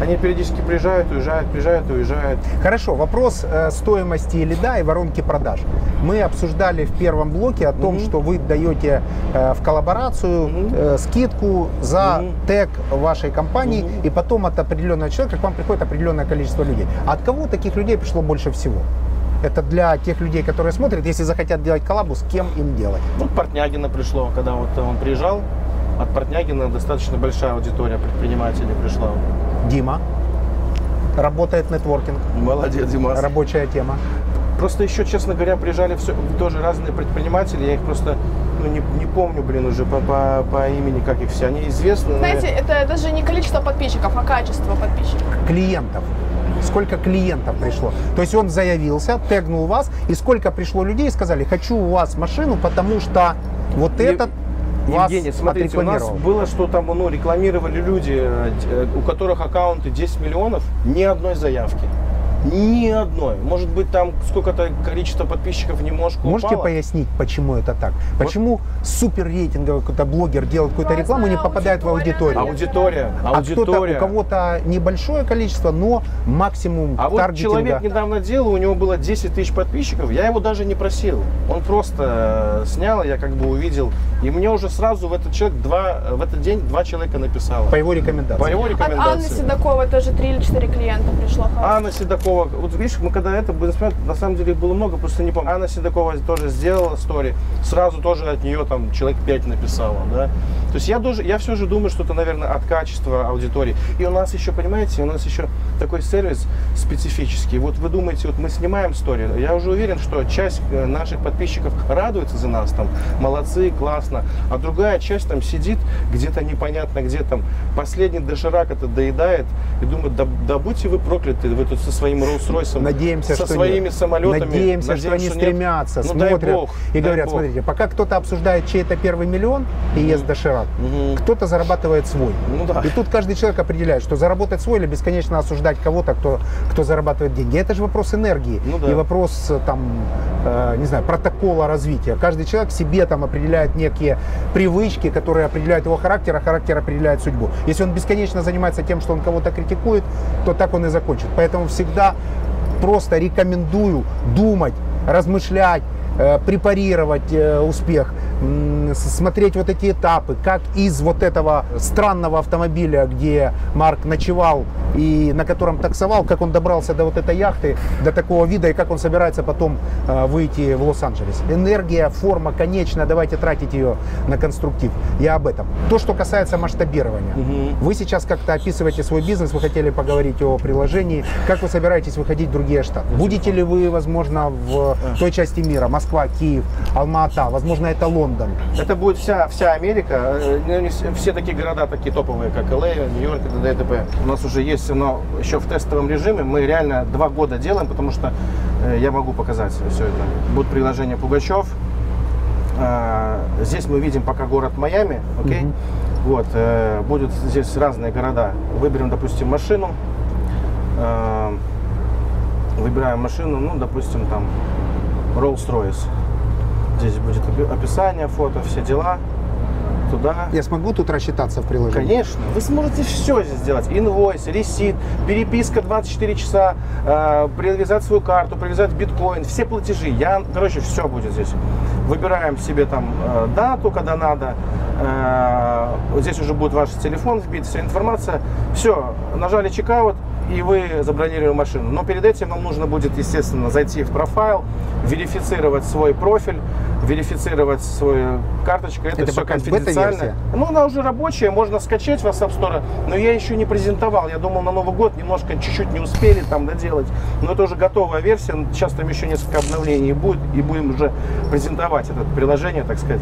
Они периодически приезжают, уезжают, приезжают, уезжают. Хорошо, вопрос э, стоимости лида и воронки продаж. Мы обсуждали в первом блоке о том, Мгм. что вы даете э, в коллаборацию Мгм. э, скидку за Мгм. тег вашей компании, Мгм. и потом от определенного человека к вам приходит определенное количество людей. От кого таких людей пришло больше всего? Это для тех людей, которые смотрят, если захотят делать коллабу, с кем им делать. Вот Портнягина пришло, когда вот он приезжал. От Портнягина достаточно большая аудитория предпринимателей пришла. Дима. Работает нетворкинг, Молодец, Димас. рабочая тема. Просто еще, честно говоря, приезжали все, тоже разные предприниматели. Я их просто ну, не, не помню, блин, уже по, по, по имени, как их все. Они известны. но Знаете, я- это даже не количество подписчиков, а качество подписчиков. клиентов. Сколько клиентов пришло? То есть он заявился, тегнул вас, и сколько пришло людей и сказали, хочу у вас машину, потому что вот Ев- этот вас Евгений, смотрите, у нас было, что там ну, рекламировали люди, э, э, у которых аккаунты 10 миллионов, ни одной заявки. Ни одной. Может быть, там сколько-то количество подписчиков немножко Можете упало. пояснить, почему это так? Почему супер рейтинговый какой-то блогер делает какую-то рекламу и не попадает в аудиторию? Аудитория, А кто-то, аудитория. у кого-то небольшое количество, но максимум А вот человек недавно делал, у него было 10 тысяч подписчиков, я его даже не просил. Он просто э, снял, я как бы увидел. И мне уже сразу в этот человек два, в этот день два человека написало. По его рекомендации. По его От Анны рекомендации. Седоковой тоже три или четыре клиента пришло. Анна Седокова, вот видишь, мы когда это будем смотреть, на самом деле их было много, просто не помню. Анна Седокова тоже сделала стори, сразу тоже от нее там человек 5 написала, да. То есть я, тоже, я все же думаю, что это, наверное, от качества аудитории. И у нас еще, понимаете, у нас еще такой сервис специфический. Вот вы думаете, вот мы снимаем стори, я уже уверен, что часть э, наших подписчиков радуется за нас, там, молодцы, классно, а другая часть там сидит где-то непонятно где там, последний доширак это доедает и думает, да, да будьте вы прокляты, вы тут со своим Rolls-Royce, Надеемся, со что своими нет. самолетами. Надеемся, что они нет. стремятся, Ну, дай смотрят бог, и говорят, бог. смотрите, пока кто-то обсуждает чей-то первый миллион и ест доширак, Мгм. кто-то зарабатывает свой. Ну да. И тут каждый человек определяет, что заработать свой или бесконечно осуждать кого-то, кто, кто зарабатывает деньги. Это же вопрос энергии Ну да. и вопрос э, там, э, не знаю, протокола развития. Каждый человек себе там определяет некие привычки, которые определяют его характер, а характер определяет судьбу. Если он бесконечно занимается тем, что он кого-то критикует, то так он и закончит. Поэтому всегда просто рекомендую думать, размышлять, э, препарировать э, успех, смотреть вот эти этапы, как из вот этого странного автомобиля, где Марк ночевал и на котором таксовал, как он добрался до вот этой яхты, до такого вида, и как он собирается потом э, выйти в Лос-Анджелес. Энергия, форма конечна, давайте тратить ее на конструктив. Я об этом. То, что касается масштабирования. Вы сейчас как-то описываете свой бизнес, вы хотели поговорить о приложении. Как вы собираетесь выходить в другие штаты? Будете ли вы, возможно, в той части мира, Москва, Киев, Алма-Ата, возможно, это Лондон? Это будет вся, вся Америка, э, все такие города такие топовые, как ЛА, Нью-Йорк и т.д. и т.п. У нас уже есть, но еще в тестовом режиме. Мы реально два года делаем, потому что э, я могу показать все это. Будет приложение Пугачев. Э, Здесь мы видим пока город Майами, окей? Мгм. Вот, э, будут здесь разные города. Выберем, допустим, машину. Э, Выбираем машину, ну, допустим, там Rolls-Royce. Здесь будет опи- описание, фото, все дела. туда. Я смогу тут рассчитаться в приложении? Конечно, вы сможете все здесь сделать. Инвойс, ресит, переписка 24 часа, э, привязать свою карту, привязать биткоин, все платежи. Я, короче, все будет здесь. Выбираем себе там э, дату, когда надо. Э, здесь уже будет ваш телефон вбит, вся информация. Все, нажали чекаут, и вы забронировали машину. Но перед этим вам нужно будет, естественно, зайти в профайл, верифицировать свой профиль, верифицировать свою карточку. Это, Это все конфиденциально. Ну, она уже рабочая, можно скачать в App Store, но я еще не презентовал. Я думал, на Новый год немножко, чуть-чуть не успели там доделать. Но это уже готовая версия. Сейчас там еще несколько обновлений будет, и будем уже презентовать это приложение, так сказать.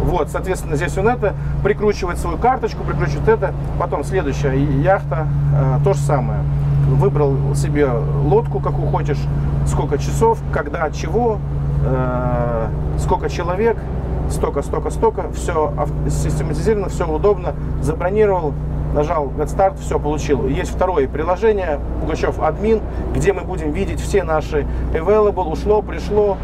Вот, соответственно, здесь он это, прикручивать свою карточку, прикручивать это. Потом следующая яхта, э, то же самое. Выбрал себе лодку, какую хочешь, сколько часов, когда, чего, э, сколько человек, столько, столько, столько, все систематизировано, все удобно, забронировал, нажал Get Start, все получил. Есть второе приложение, Пугачев админ, где мы будем видеть все наши available, ушло, пришло,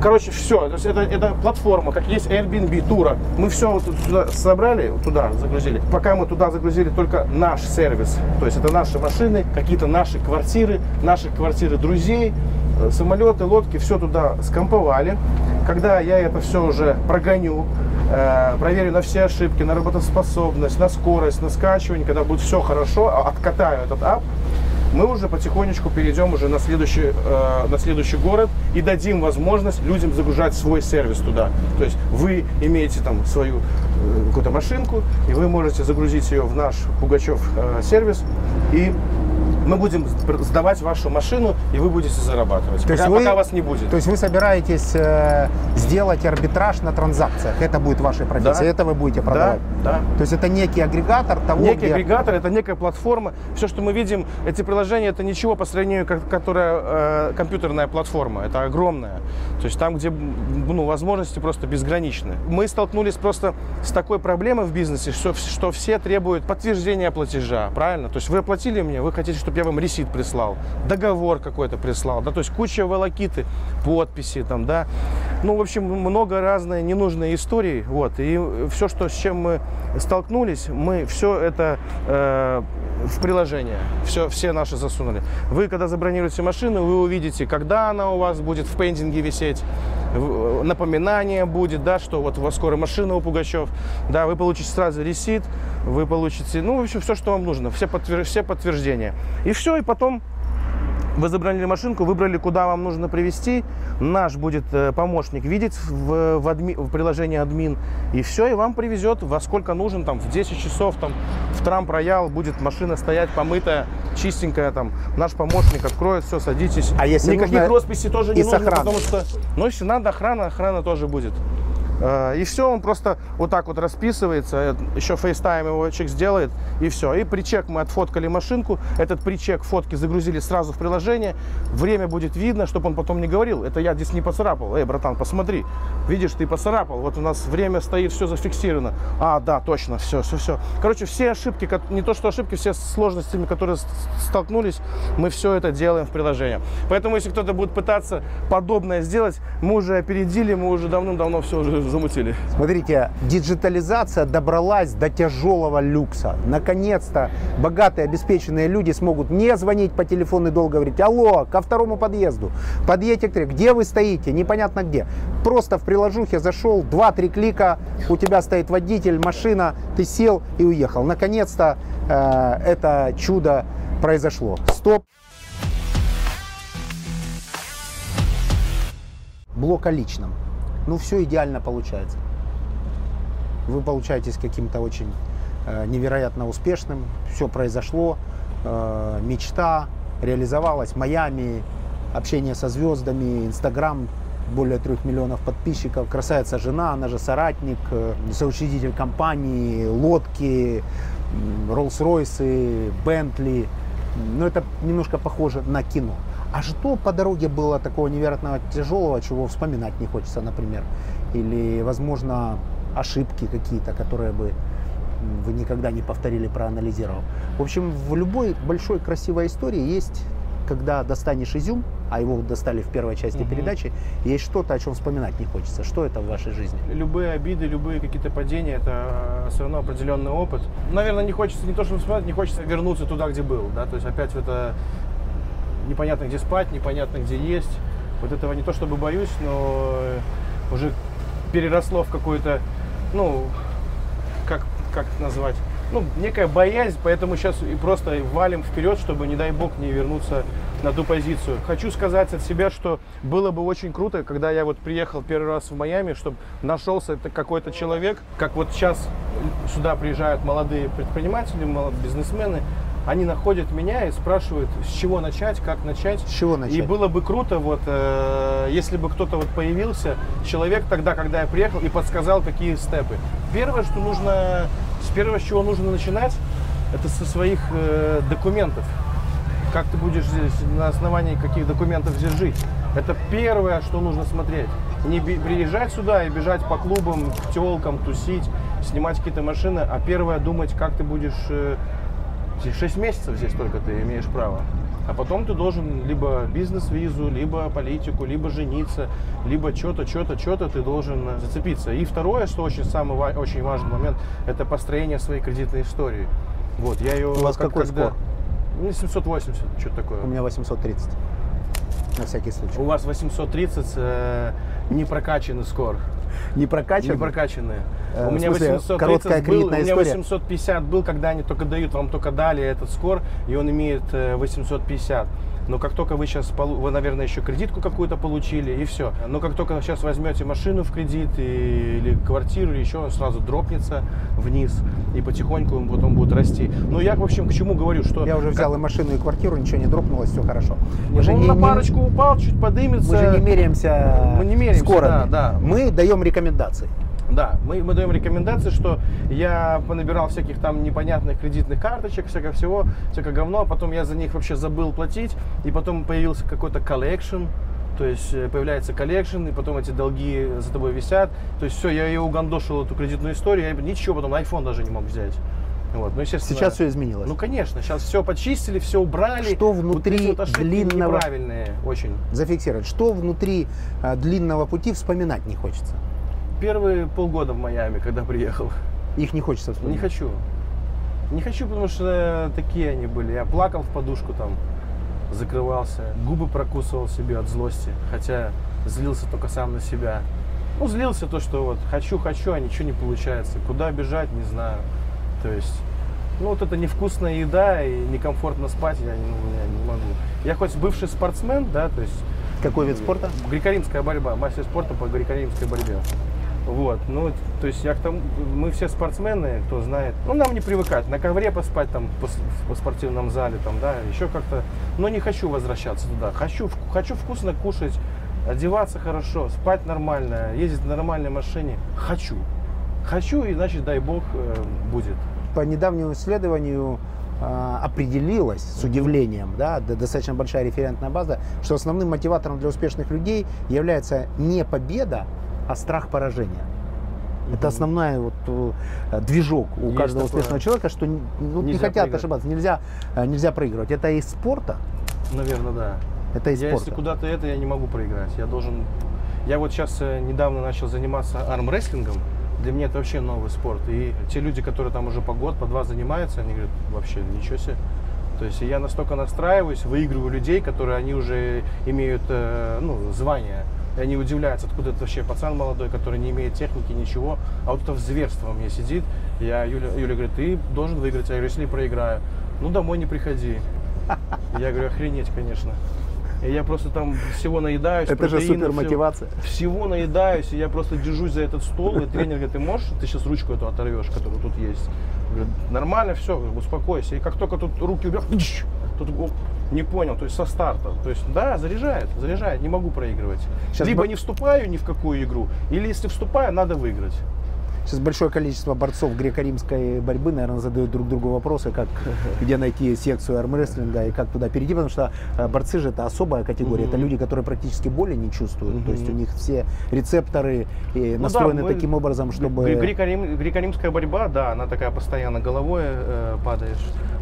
Короче, все. То есть это, это платформа, как есть Airbnb, тура. Мы все вот туда собрали, туда загрузили. Пока мы туда загрузили только наш сервис. То есть это наши машины, какие-то наши квартиры, наши квартиры друзей, самолеты, лодки, все туда скомповали. Когда я это все уже прогоню, э, проверю на все ошибки, на работоспособность, на скорость, на скачивание, когда будет все хорошо, а- откатаю этот ап, мы уже потихонечку перейдем уже на следующий, э, на следующий город и дадим возможность людям загружать свой сервис туда. То есть вы имеете там свою э, какую-то машинку, и вы можете загрузить ее в наш Пугачев э, сервис, и мы будем сдавать вашу машину, и вы будете зарабатывать. То есть вы- пока вас не будет. То есть вы собираетесь э, сделать арбитраж на транзакциях. Это будет вашей профессией. Да. Это вы будете продавать. Да, да. То есть это некий агрегатор того, Некий где... агрегатор, это некая платформа. Все, что мы видим, эти приложения, это ничего по сравнению, как, которая э, компьютерная платформа. Это огромная. То есть там, где ну, возможности просто безграничны. Мы столкнулись просто с такой проблемой в бизнесе, что, что все требуют подтверждения платежа. Правильно? То есть вы оплатили мне, вы хотите, чтобы я вам ресит прислал, договор какой-то прислал, да, то есть куча волокиты, подписи там, да. Ну, в общем, много разной ненужной истории, вот. И все, что с чем мы столкнулись, мы все это э, в приложение, все, все наши засунули. Вы, когда забронируете машину, вы увидите, когда она у вас будет в пендинге висеть, в- напоминание будет, да, что вот у вас скоро машина у Пугачев, да, вы получите сразу ресит, вы получите, ну, в общем, все, что вам нужно, все, подтвер- все подтверждения. И все, и потом вы забрали машинку, выбрали, куда вам нужно привезти. Наш будет э, помощник видеть в, в, адми- в приложении админ. И все, и вам привезет во сколько нужен, там, в 10 часов, там, в Трамп Роял будет машина стоять помытая, чистенькая, там, наш помощник откроет, все, садитесь. А если Никаких нужно росписей тоже не нужно, охраной? потому что, ну, если надо охрана, охрана тоже будет. Э, И все, он просто вот так вот расписывается, э, еще FaceTime его человек сделает, и все. И причек мы отфоткали машинку, этот причек фотки загрузили сразу в приложение, время будет видно, чтобы он потом не говорил, это я здесь не поцарапал, эй, братан, посмотри, видишь, ты поцарапал, вот у нас время стоит, все зафиксировано, а, да, точно, все, все, все. Короче, все ошибки, не то что ошибки, все сложностями, которые столкнулись, мы все это делаем в приложении. Поэтому, если кто-то будет пытаться подобное сделать, мы уже опередили, мы уже давным-давно все уже замутили. Смотрите, диджитализация добралась до тяжелого люкса. Наконец-то богатые, обеспеченные люди смогут не звонить по телефону и долго говорить, алло, ко второму подъезду, подъедьте к три». где вы стоите, непонятно где. Просто в приложухе зашел, 2-3 клика, у тебя стоит водитель, машина, ты сел и уехал. Наконец-то э, это чудо произошло. Стоп. Блок о личном. Ну, все идеально получается. Вы получаетесь каким-то очень э, невероятно успешным. Все произошло. э, мечта реализовалась. Майами, общение со звездами, Инстаграм, более трех миллионов подписчиков. Красавица жена, она же соратник, э, соучредитель компании, лодки, Роллс-Ройсы, Бентли. Но это немножко похоже на кино. А что по дороге было такого невероятного тяжелого, чего вспоминать не хочется, например? Или, возможно, ошибки какие-то, которые бы вы никогда не повторили, проанализировав. В общем, в любой большой красивой истории есть, когда достанешь изюм, а его достали в первой части Мгм. передачи, есть что-то, о чем вспоминать не хочется. Что это в вашей жизни? Любые обиды, любые какие-то падения, это все равно определенный опыт. Наверное, не хочется не то, чтобы вспоминать, не хочется вернуться туда, где был, да, то есть опять в это непонятно где спать, непонятно где есть. Вот этого не то чтобы боюсь, но э, уже переросло в какое-то, ну, как, как это назвать, ну, некая боязнь, поэтому сейчас и просто валим вперед, чтобы, не дай бог, не вернуться на ту позицию. Хочу сказать от себя, что было бы очень круто, когда я вот приехал первый раз в Майами, чтобы нашелся какой-то человек, как вот сейчас сюда приезжают молодые предприниматели, молодые бизнесмены, они находят меня и спрашивают, с чего начать, как начать. С чего начать? И было бы круто, вот, э, если бы кто-то вот появился, человек тогда, когда я приехал, и подсказал, какие степы. Первое, что нужно, с первого, с чего нужно начинать, это со своих э, документов. Как ты будешь здесь, на основании каких документов здесь жить. Это первое, что нужно смотреть. Не приезжать сюда и бежать по клубам, к телкам, тусить, снимать какие-то машины, а первое думать, как ты будешь... э, 6 месяцев здесь только ты имеешь право. А потом ты должен либо бизнес-визу, либо политику, либо жениться, либо что-то, что-то, что-то ты должен зацепиться. И второе, что очень самый очень важный момент, это построение своей кредитной истории. Вот, я ее... У вас как- какой когда- скор? Ну, 780, что такое. У меня 830. На всякий случай. У вас 830 э, не прокачанный скор. Не прокачан? Не прокачанные. Э, у меня смысле, 830 короткая был, у меня история? 850 был, когда они только дают, вам только дали этот скор, и он имеет э, 850. Но как только вы сейчас, вы, наверное, еще кредитку какую-то получили, и все. Но как только сейчас возьмете машину в кредит и- или квартиру, или еще, он сразу дропнется вниз, и потихоньку он потом будет расти. Ну, я, в общем, к чему говорю, что... Я уже взял и машину, и квартиру, ничего не дропнулось, все хорошо. Мы же ну, не- на парочку упал, чуть подымется. Мы же не меряемся Мы не меряемся, скорами. да, да. Мы даем рекомендации. Да, мы, мы даем рекомендации, что я понабирал всяких там непонятных кредитных карточек, всякого всего, всякое говно, а потом я за них вообще забыл платить, и потом появился какой-то collection, то есть э, появляется collection, и потом эти долги за тобой висят. То есть все, я ее угандошил, эту кредитную историю, я ничего потом, iPhone даже не мог взять. Вот, ну, естественно, Сейчас все изменилось. Ну, конечно, сейчас все почистили, все убрали. Что Вот внутри вот ошибки длинного- неправильные очень. Зафиксировать. Что внутри а, длинного пути вспоминать не хочется. Первые полгода в Майами, когда приехал. Их не хочется вспоминать. Не хочу. Не хочу, потому что такие они были. Я плакал в подушку там, закрывался, губы прокусывал себе от злости, хотя злился только сам на себя. Ну, злился то, что вот хочу, хочу, а ничего не получается. Куда бежать, не знаю. То есть, ну, вот это невкусная еда и некомфортно спать я, не- ну, я не могу. Я хоть бывший спортсмен, да, то есть Какой вид спорта? Греко-римская борьба, мастер спорта по греко-римской борьбе. Вот, ну, то есть я к тому, мы все спортсмены, кто знает, ну, нам не привыкать, на ковре поспать там по, по спортивном зале, там, да, еще как-то, но не хочу возвращаться туда, хочу, хочу вкусно кушать, одеваться хорошо, спать нормально, ездить на нормальной машине, хочу, хочу, и значит, дай бог, э, будет. По недавнему исследованию а, определилось с удивлением, да, достаточно большая референтная база, что основным мотиватором для успешных людей является не победа, а страх поражения. Это основной вот, э, движок у Есть каждого такое. успешного человека, что ну, не хотят проиграть. ошибаться, нельзя, э, нельзя проигрывать. Это из спорта, Наверное, да. это из Я если спорта. куда-то это, я не могу проиграть. Я должен... Я вот сейчас недавно начал заниматься армрестлингом. Для меня это вообще новый спорт. И те люди, которые там уже по год, по два занимаются, они говорят, вообще ничего себе. То есть я настолько настраиваюсь, выигрываю людей, которые они уже имеют э, ну, звание. И они удивляются, откуда это вообще пацан молодой, который не имеет техники, ничего. А вот это в зверство во мне сидит. Я, Юля, Юля говорит, ты должен выиграть. Я говорю, если проиграю, ну домой не приходи. Я говорю, охренеть, конечно. И я просто там всего наедаюсь. Это же супер всего- мотивация. Всего наедаюсь, и я просто держусь за этот стол, и тренер говорит, ты можешь, ты сейчас ручку эту оторвешь, которая тут есть. Говорю, нормально, все, успокойся. И как только тут руки тыщ, тут не понял, то есть со старта. То есть, да, заряжает, заряжает, не могу проигрывать. Щас Либо бы- не вступаю ни в какую игру, или если вступаю, надо выиграть. Сейчас большое количество борцов греко-римской борьбы, наверное, задают друг другу вопросы, как, где найти секцию армрестлинга и как туда перейти, потому что э, борцы же это особая категория, это люди, которые практически боли не чувствуют, то есть у них все рецепторы э, Ну настроены да, мы- таким образом, чтобы Гре- Греко-рим- Греко-римская борьба, да, она такая постоянно головой э, падаешь.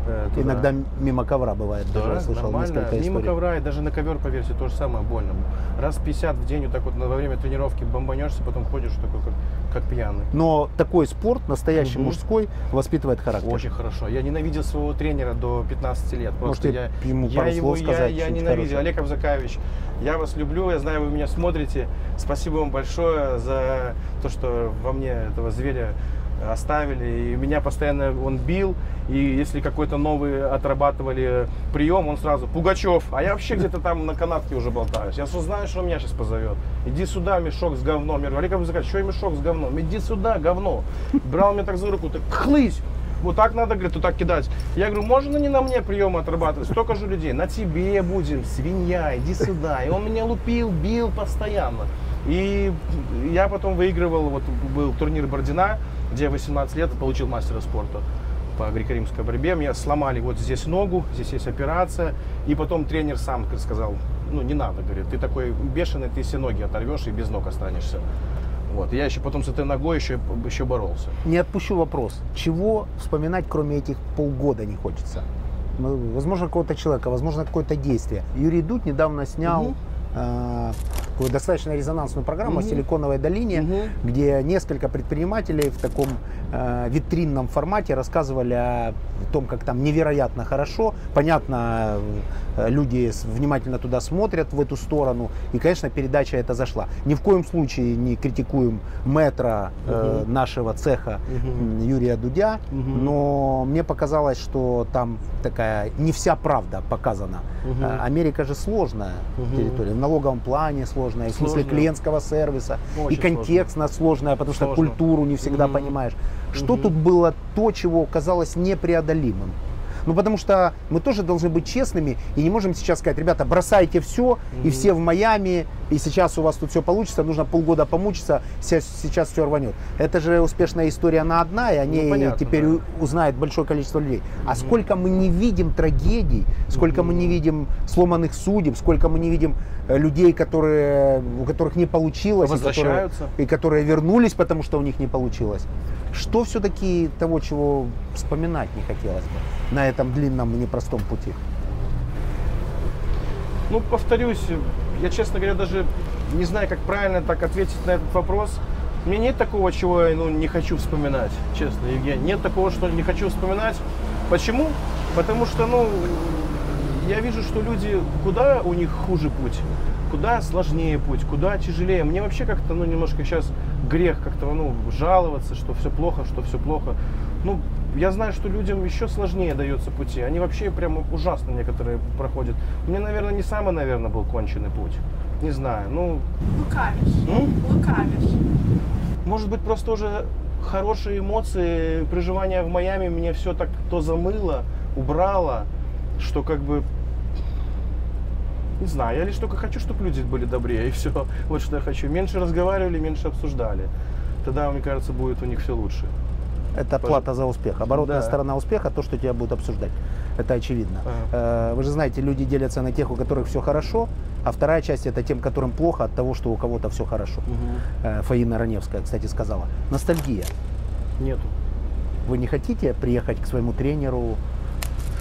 э, туда. иногда мимо ковра бывает, даже Да, я слышал нормально. несколько Мимо историй. ковра и даже на ковер, поверьте, то же самое больно. Раз 50 в день вот так вот на- во время тренировки бомбанешься, потом ходишь такой, как, как пьяный. Но такой спорт, настоящий Мгм. мужской, воспитывает характер. Очень хорошо. Я ненавидел своего тренера до 15 лет. Просто Можете я, ему я пару его, слов я- сказать, я, что-нибудь ненавидел. хорошее? Олег Абзакаевич, я вас люблю, я знаю, вы меня смотрите. Спасибо вам большое за то, что во мне этого зверя оставили. И меня постоянно он бил. И если какой-то новый отрабатывали прием, он сразу Пугачев. А я вообще где-то там на канатке уже болтаюсь. Я что знаю, что он меня сейчас позовет. Иди сюда, мешок с говном. Я говорю, Олег Абзакаевич, что я мешок с говном? Иди сюда, говно. Брал меня так за руку, так хлысь. Вот так надо, говорит, вот так кидать. Я говорю, можно не на мне приемы отрабатывать? Столько же людей. На тебе будем, свинья, иди сюда. И он меня лупил, бил постоянно. И я потом выигрывал, вот был турнир Бородина, где я 18 лет получил мастера спорта по греко-римской борьбе. Мне сломали вот здесь ногу, здесь есть операция. И потом тренер сам сказал, ну не надо, говорит, ты такой бешеный, ты все ноги оторвешь и без ног останешься. Вот. Я еще потом с этой ногой еще, еще боролся. Не отпущу вопрос. Чего вспоминать, кроме этих полгода, не хочется? Ну, Возможно, какого-то человека, возможно, какое-то действие. Юрий Дудь недавно снял Мгм. Э, такую достаточно резонансную программу о Мгм. Силиконовой долине, Мгм. где несколько предпринимателей в таком э, витринном формате рассказывали о том, как там невероятно хорошо. Понятно, люди с- внимательно туда смотрят, в эту сторону. И, конечно, передача эта зашла. Ни в коем случае не критикуем метра э, Мгм. нашего цеха м, Юрия Дудя, Мгм. но мне показалось, что там такая не вся правда показана. А, Америка же сложная Мгм. территория, в налоговом плане сложная, и в смысле Сложная. клиентского сервиса, Очень и контекстно сложная, потому что Сложно. культуру не всегда Мгм. понимаешь. Что Мгм. тут было то, чего казалось непреодолимым? Ну, потому что мы тоже должны быть честными и не можем сейчас сказать, ребята, бросайте все, и Мгм. все в Майами, и сейчас у вас тут все получится, нужно полгода помучиться, сейчас, сейчас все рванет. Это же успешная история на одна, и о ней Ну, понятно, теперь да. узнает большое количество людей. А сколько мы не видим трагедий, сколько мы не видим сломанных судеб, сколько мы не видим э, людей, которые, у которых не получилось, и которые, и которые вернулись, потому что у них не получилось. Что все-таки того, чего вспоминать не хотелось бы на этом длинном и непростом пути? Ну, повторюсь, я, честно говоря, даже не знаю, как правильно так ответить на этот вопрос. Меня нет такого, чего я ну, не хочу вспоминать, честно, Евгений. Нет такого, что не хочу вспоминать. Почему? Потому что, ну, я вижу, что люди, куда у них хуже путь, куда сложнее путь, куда тяжелее. Мне вообще как-то, ну, немножко сейчас грех как-то, ну, жаловаться, что все плохо, что все плохо. Ну, я знаю, что людям еще сложнее дается пути. Они вообще прям ужасно некоторые проходят. Мне, наверное, не самый, наверное, был конченый путь. Не знаю. Ну, Лукавишь. м? Лукавишь. может быть, просто уже хорошие эмоции, проживание в Майами меня все так то замыло, убрало, что как бы не знаю, я лишь только хочу, чтобы люди были добрее, и все. Вот что я хочу. Меньше разговаривали, меньше обсуждали. Тогда, мне кажется, будет у них все лучше. Это плата за успех. Оборотная Да. сторона успеха то, что тебя будут обсуждать. Это очевидно. Ага. Э, Вы же знаете, люди делятся на тех, у которых все хорошо, а вторая часть это тем, которым плохо от того, что у кого-то все хорошо. Э, Фаина Раневская, кстати, сказала. Ностальгия. Нету. Вы не хотите приехать к своему тренеру,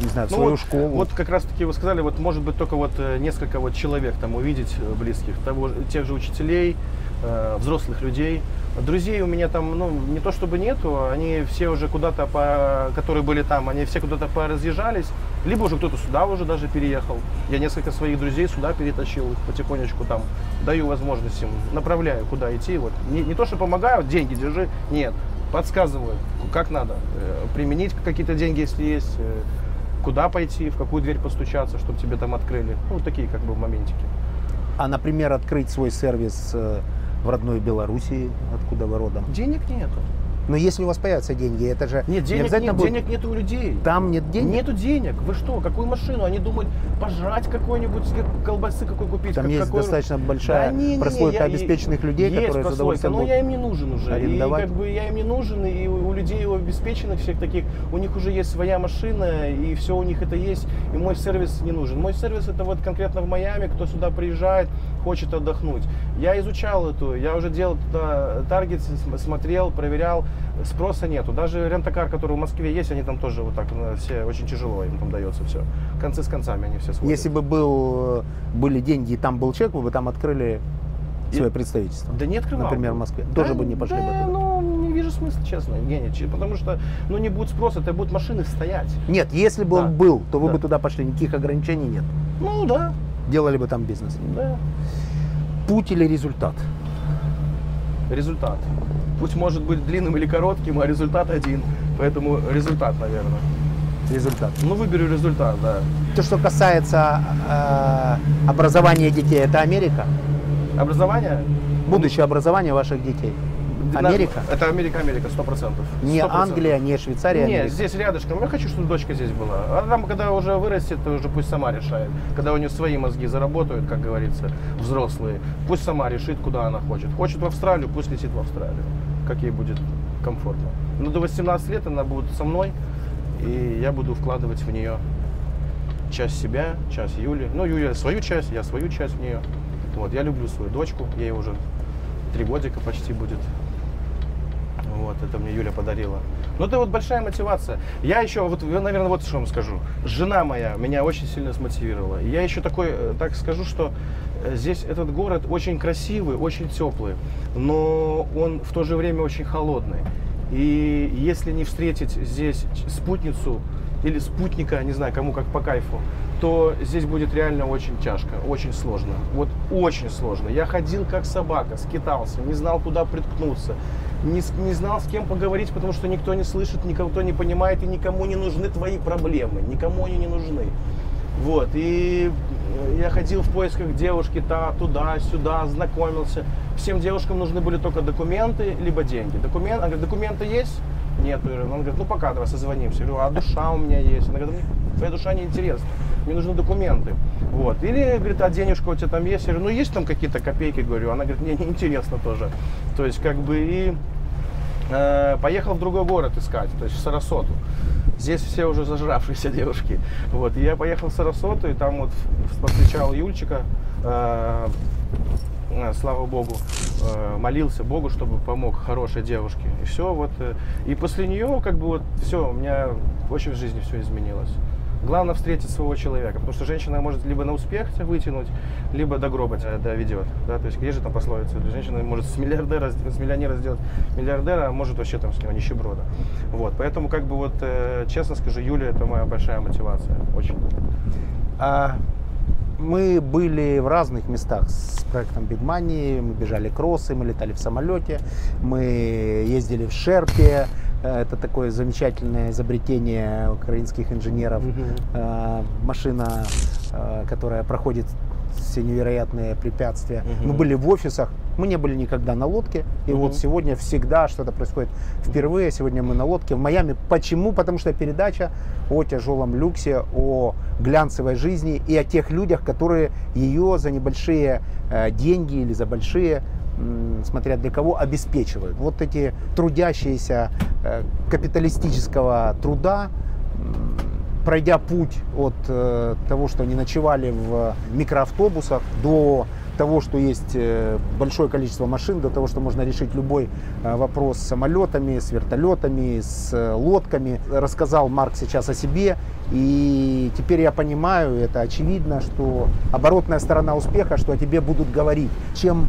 не знаю, в Ну свою вот, школу? Вот как раз таки вы сказали, вот может быть только вот э, несколько вот человек там увидеть э, близких, того, тех же учителей, э, взрослых людей. Друзей у меня там, ну, не то чтобы нету, они все уже куда-то, по, которые были там, они все куда-то поразъезжались, либо уже кто-то сюда уже даже переехал. Я несколько своих друзей сюда перетащил, их потихонечку там даю возможность им, направляю, куда идти. Вот. Не, не то, что помогаю, деньги держи, нет, подсказываю, как надо э, применить какие-то деньги, если есть, куда пойти, в какую дверь постучаться, чтобы тебе там открыли. Ну, вот такие как бы моментики. А, например, открыть свой сервис э, в родной Белоруссии, откуда вы родом? Денег нету. Но если у вас появятся деньги, это же Нет, не денег обязательно нет, будет- денег нет у людей. Там нет денег? Нету денег. Вы что? Какую машину? Они думают пожрать какой-нибудь, себе колбасы какой купить. Там как- есть какой- достаточно большая Да не, не, не, прослойка я- обеспеченных людей, есть которые с прослойка, удовольствием но я им не нужен уже. арендовать. И как бы я им не нужен, и у у людей у обеспеченных всех таких, у них уже есть своя машина, и все у них это есть, и мой сервис не нужен. Мой сервис это вот конкретно в Майами, кто сюда приезжает, хочет отдохнуть. Я изучал эту, я уже делал таргет, см- смотрел, проверял, спроса нету. Даже рентакар, который в Москве есть, они там тоже вот так, ну, все очень тяжело им там дается все. Концы с концами они все сводят. Если бы был, были деньги и там был чек, вы бы там открыли свое представительство. Да не открывал. Например, в Москве. Тоже бы не пошли да, бы туда. ну, не вижу смысла, честно, Евгений, потому что, ну, не будет спроса, это будут машины стоять. Нет, если бы Да. он был, то вы Да. бы туда пошли, никаких ограничений нет. Ну, да, Делали бы там бизнес. да. Путь или результат? Результат. Путь может быть длинным или коротким, а результат один. Поэтому результат, наверное. Результат. Ну, выберу результат, да. То, что касается э, образования детей, это Америка? Образование? Будущее образование ваших детей? Америка? Это Америка, Америка, сто процентов. Не. Англия, не Швейцария, Нет, Америка. здесь рядышком. Я хочу, чтобы дочка здесь была. А там, когда уже вырастет, то уже пусть сама решает. Когда у нее свои мозги заработают, как говорится, взрослые, пусть сама решит, куда она хочет. Хочет в Австралию, пусть летит в Австралию. Как ей будет комфортно. Но до 18 лет она будет со мной, и я буду вкладывать в нее часть себя, часть Юли. Ну, Юля свою часть, я свою часть в нее. Вот, я люблю свою дочку, ей уже три годика почти будет. Вот, это мне Юля подарила. Ну, это вот большая мотивация. Я еще, вот, наверное, вот что вам скажу. Жена моя меня очень сильно смотивировала. Я еще такой, э, так скажу, что э, здесь этот город очень красивый, очень теплый, но он в то же время очень холодный. И если не встретить здесь спутницу или спутника, не знаю, кому как по кайфу, то здесь будет реально очень тяжко, очень сложно. Вот очень сложно. Я ходил как собака, скитался, не знал, куда приткнуться, не, не знал, с кем поговорить, потому что никто не слышит, никто не понимает, и никому не нужны твои проблемы, никому они не нужны. Вот, и я ходил в поисках девушки та, туда, сюда, знакомился. Всем девушкам нужны были только документы, либо деньги. Документ, она говорит, документы есть? Нет. Он говорит, ну пока, давай созвонимся. Я говорю, а душа у меня есть. Она говорит, мне твоя душа не интересна, мне нужны документы. Вот. Или, говорит, а денежка у тебя там есть? Я говорю, ну есть там какие-то копейки, говорю. Она говорит, мне не интересно тоже. То есть, как бы, и э, поехал в другой город искать, то есть в Сарасоту. Здесь все уже зажравшиеся девушки. Вот, и я поехал в Сарасоту, и там вот повстречал Юльчика, э, э, слава богу, э, молился Богу, чтобы помог хорошей девушке. И все, вот. э, И после нее, как бы, вот, все, у меня очень в жизни все изменилось. Главное встретить своего человека, потому что женщина может либо на успех тебя вытянуть, либо до гроба тебя доведет. Да? То есть где же там пословица? Женщина может с миллиардера, с миллионера сделать миллиардера, а может вообще там с него нищеброда. Вот. Поэтому, как бы вот, э, честно скажу, Юля это моя большая мотивация. Очень. А, мы были в разных местах с проектом Big Money. Мы бежали кроссы, мы летали в самолете, мы ездили в Шерпе. Э, Это такое замечательное изобретение украинских инженеров. Э, Машина, э, которая проходит все невероятные препятствия. Мгм. Мы были в офисах, мы не были никогда на лодке. И Мгм. вот сегодня всегда что-то происходит впервые. Сегодня мы на лодке в Майами. Почему? Потому что передача о тяжелом люксе, о глянцевой жизни и о тех людях, которые ее за небольшие э, деньги или за большие смотря для кого, обеспечивают. Вот эти трудящиеся э, капиталистического труда, пройдя путь от э, того, что они ночевали в микроавтобусах, до того, что есть э, большое количество машин, до того, что можно решить любой вопрос с самолетами, с вертолетами, с лодками. Рассказал Марк сейчас о себе, и теперь я понимаю, это очевидно, что оборотная сторона успеха, что о тебе будут говорить. Чем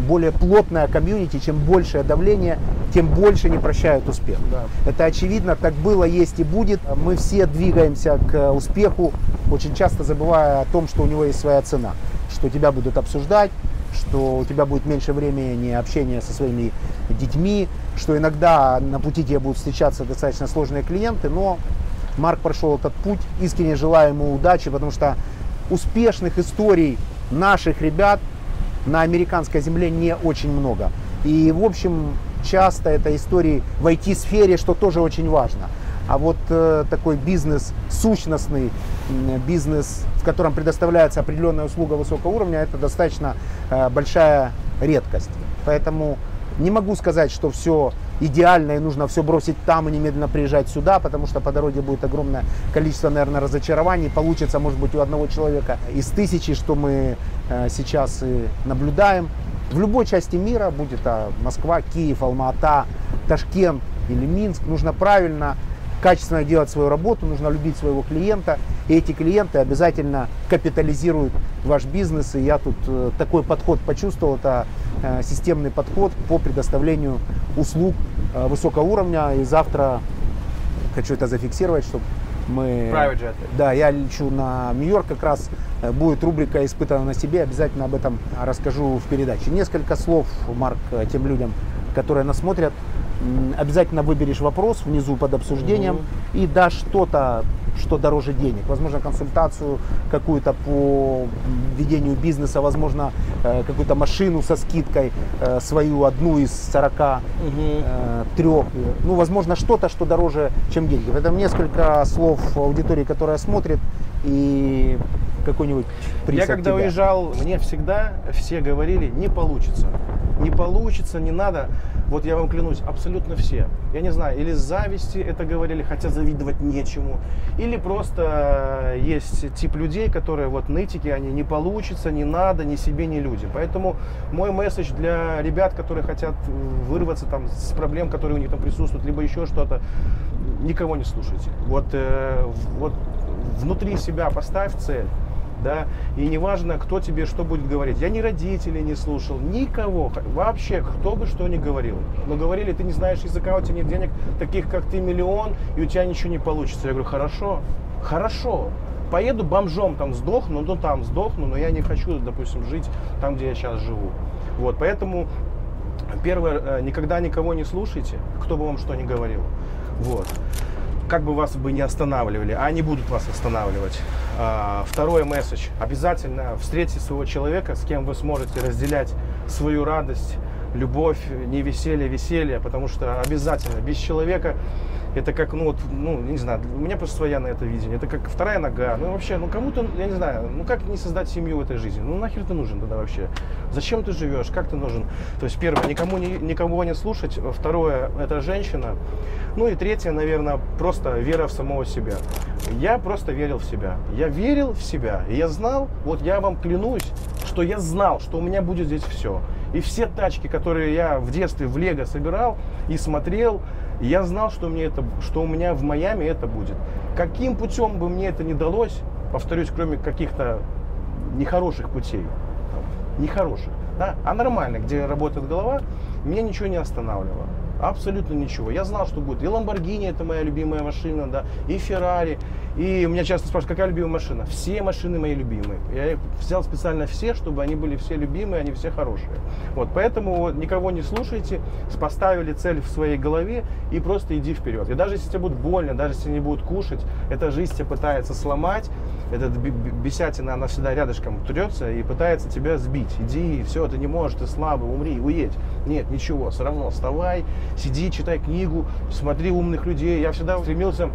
более плотная комьюнити, чем большее давление, тем больше не прощают успех. Да. Это очевидно, так было, есть и будет. Мы все двигаемся к успеху, очень часто забывая о том, что у него есть своя цена, что тебя будут обсуждать, что у тебя будет меньше времени общения со своими детьми, что иногда на пути тебе будут встречаться достаточно сложные клиенты, но Марк прошел этот путь, искренне желаю ему удачи, потому что успешных историй наших ребят на американской земле не очень много. И, в общем, часто это истории в IT-сфере, что тоже очень важно. А вот э, такой бизнес сущностный, м, бизнес, в котором предоставляется определенная услуга высокого уровня, это достаточно э, большая редкость. Поэтому не могу сказать, что все идеально и нужно все бросить там и немедленно приезжать сюда, потому что по дороге будет огромное количество, наверное, разочарований. Получится, может быть, у одного человека из тысячи, что мы э, сейчас и наблюдаем. В любой части мира, будь это Москва, Киев, Алма-Ата, Ташкент или Минск, нужно правильно качественно делать свою работу, нужно любить своего клиента, и эти клиенты обязательно капитализируют ваш бизнес, и я тут э, такой подход почувствовал, это системный подход по предоставлению услуг э, высокого уровня, и завтра хочу это зафиксировать, чтобы мы... Private jet. Да, я лечу на Нью-Йорк, как раз э, будет рубрика «Испытано на себе», обязательно об этом расскажу в передаче. Несколько слов, Марк, э, тем людям, которые нас смотрят. Обязательно выберешь вопрос внизу под обсуждением и дашь что-то, что дороже денег. Возможно, консультацию какую-то по ведению бизнеса, возможно, э, какую-то машину со скидкой, э, свою одну из 43. Ну, возможно, что-то, что дороже, чем деньги. Поэтому несколько слов аудитории, которая смотрит, и какой-нибудь приз Я когда тебя. уезжал, мне всегда все говорили, не получится. Не получится, не надо. Вот я вам клянусь, абсолютно все. Я не знаю, или с зависти это говорили, хотя завидовать нечему. Или просто есть тип людей, которые вот нытики, они не получится, не надо, ни себе, ни люди. Поэтому мой месседж для ребят, которые хотят вырваться там с проблем, которые у них там присутствуют, либо еще что-то, никого не слушайте. Вот, э, вот внутри себя поставь цель, да, и неважно, кто тебе что будет говорить. Я ни родителей не слушал, никого, вообще, кто бы что ни говорил. Но говорили, ты не знаешь языка, у тебя нет денег, таких как ты миллион, и у тебя ничего не получится. Я говорю, хорошо, хорошо, поеду бомжом там сдохну, ну там сдохну, но я не хочу, допустим, жить там, где я сейчас живу. Вот, поэтому Первое, э, никогда никого не слушайте, кто бы вам что ни говорил. Вот. Как бы вас бы не останавливали, а они будут вас останавливать. А, Второй месседж. Обязательно встретите своего человека, с кем вы сможете разделять свою радость, любовь, не веселье, веселье, потому что обязательно без человека это как, ну вот, ну, не знаю, у меня просто своя на это видение. Это как вторая нога. Ну, вообще, ну, кому-то, я не знаю, ну, как не создать семью в этой жизни? Ну, нахер ты нужен тогда вообще? Зачем ты живешь? Как ты нужен? То есть, первое, никому не, никого не слушать. Второе, это женщина. Ну, и третье, наверное, просто вера в самого себя. Я просто верил в себя. Я верил в себя. И я знал, вот я вам клянусь, что я знал, что у меня будет здесь все. И все тачки, которые я в детстве в Лего собирал и смотрел, я знал, что, мне это, что у меня в Майами это будет. Каким путем бы мне это не далось, повторюсь, кроме каких-то нехороших путей, там, нехороших, да, а нормально, где работает голова, меня ничего не останавливало. Абсолютно ничего. Я знал, что будет. И Ламборгини это моя любимая машина, да, и Феррари. И меня часто спрашивают, какая любимая машина? Все машины мои любимые. Я их взял специально все, чтобы они были все любимые, они все хорошие. Вот, поэтому вот никого не слушайте, поставили цель в своей голове и просто иди вперед. И даже если тебе будет больно, даже если не будут кушать, эта жизнь тебя пытается сломать, эта бесятина, она всегда рядышком трется и пытается тебя сбить. Иди, все, ты не можешь, ты слабый, умри, уедь. Нет, ничего, все равно вставай, сиди, читай книгу, смотри умных людей. Я всегда стремился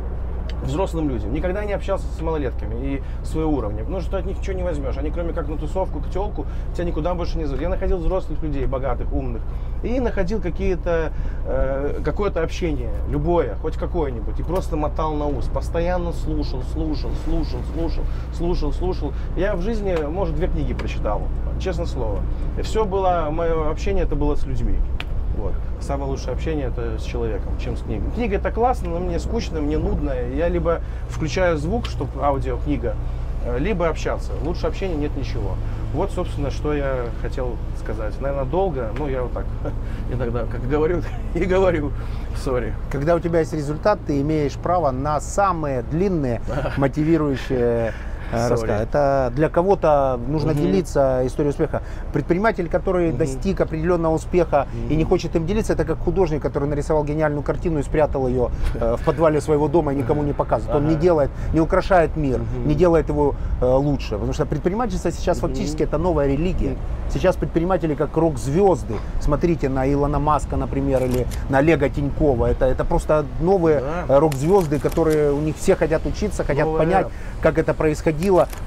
взрослым людям. Никогда не общался с малолетками и своего уровня, потому что от них ничего не возьмешь. Они кроме как на тусовку, к телку, тебя никуда больше не зовут. Я находил взрослых людей, богатых, умных, и находил какие-то, э, какое-то общение, любое, хоть какое-нибудь, и просто мотал на ус, постоянно слушал, слушал, слушал, слушал, слушал, слушал. Я в жизни, может, две книги прочитал, честное слово. Все было, мое общение это было с людьми. Вот. Самое лучшее общение это с человеком, чем с книгой. Книга это классно, но мне скучно, мне нудно. Я либо включаю звук, чтобы аудиокнига, э, либо общаться. Лучше общения нет ничего. Вот, собственно, что я хотел сказать. Наверное, долго, но я вот так иногда, как говорю, и говорю. Сори. Когда у тебя есть результат, ты имеешь право на самые длинные мотивирующие Sorry. рассказать. Это для кого-то нужно Мгм. делиться историей успеха. Предприниматель, который Мгм. достиг определенного успеха и не хочет им делиться, это как художник, который нарисовал гениальную картину и спрятал ее э, в подвале своего дома и никому не показывает. Он не делает, не украшает мир, не делает его э, лучше. Потому что предпринимательство сейчас фактически это новая религия. Сейчас предприниматели как рок-звезды. Смотрите на Илона Маска, например, или на Олега Тинькова. Это, это просто новые Да. э, рок-звезды, которые у них все хотят учиться, хотят Новая понять, как это происходило.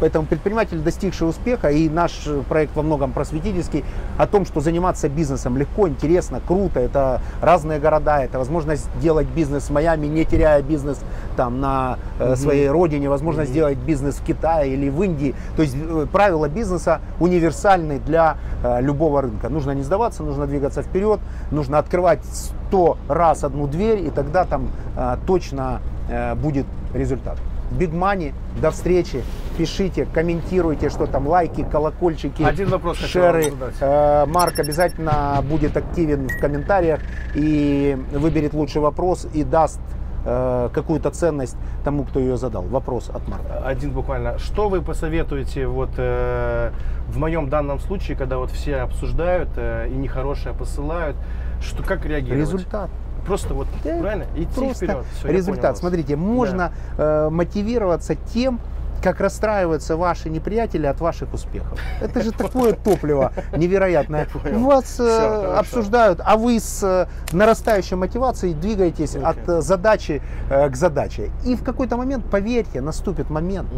Поэтому предприниматель, достигший успеха, и наш э, проект во многом просветительский, о том, что заниматься бизнесом легко, интересно, круто. Это разные города, это возможность делать бизнес в Майами, не теряя бизнес там на э, своей родине, возможность сделать бизнес в Китае или в Индии. То есть э, правила бизнеса универсальны для э, любого рынка. Нужно не сдаваться, нужно двигаться вперед, нужно открывать 100 раз одну дверь, и тогда там э, точно э, будет результат. Big Money, до встречи, пишите, комментируйте, что там, лайки, колокольчики, Один вопрос шеры. Э, Марк обязательно будет активен в комментариях и выберет лучший вопрос и даст э, какую-то ценность тому, кто ее задал. Вопрос от Марка. Один буквально. Что вы посоветуете вот э, в моем данном случае, когда вот все обсуждают э, и нехорошее посылают, что как реагировать? Результат. Просто вот Да, правильно идти Просто вперед. Всё, я результат. понял. Смотрите, можно э, мотивироваться тем, как расстраиваются ваши неприятели от ваших успехов. Это же такое топливо невероятное. Вас э, обсуждают, а вы с э, нарастающей мотивацией двигаетесь от э, задачи к задаче. И в какой-то момент, поверьте, наступит момент,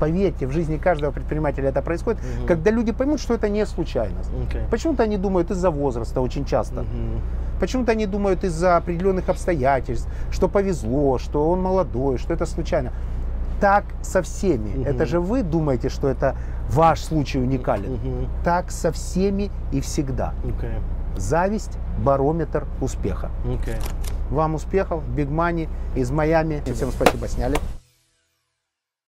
поверьте, в жизни каждого предпринимателя это происходит, когда люди поймут, что это не случайность. Почему-то они думают из-за возраста очень часто. Почему-то они думают из-за определенных обстоятельств, что повезло, что он молодой, что это случайно. Так со всеми. Мгм. Это же вы думаете, что это ваш случай уникален. Мгм. Так со всеми и всегда. Окей. Зависть – барометр успеха. Окей. Вам успехов, Биг Мани из Майами. Всем спасибо, сняли.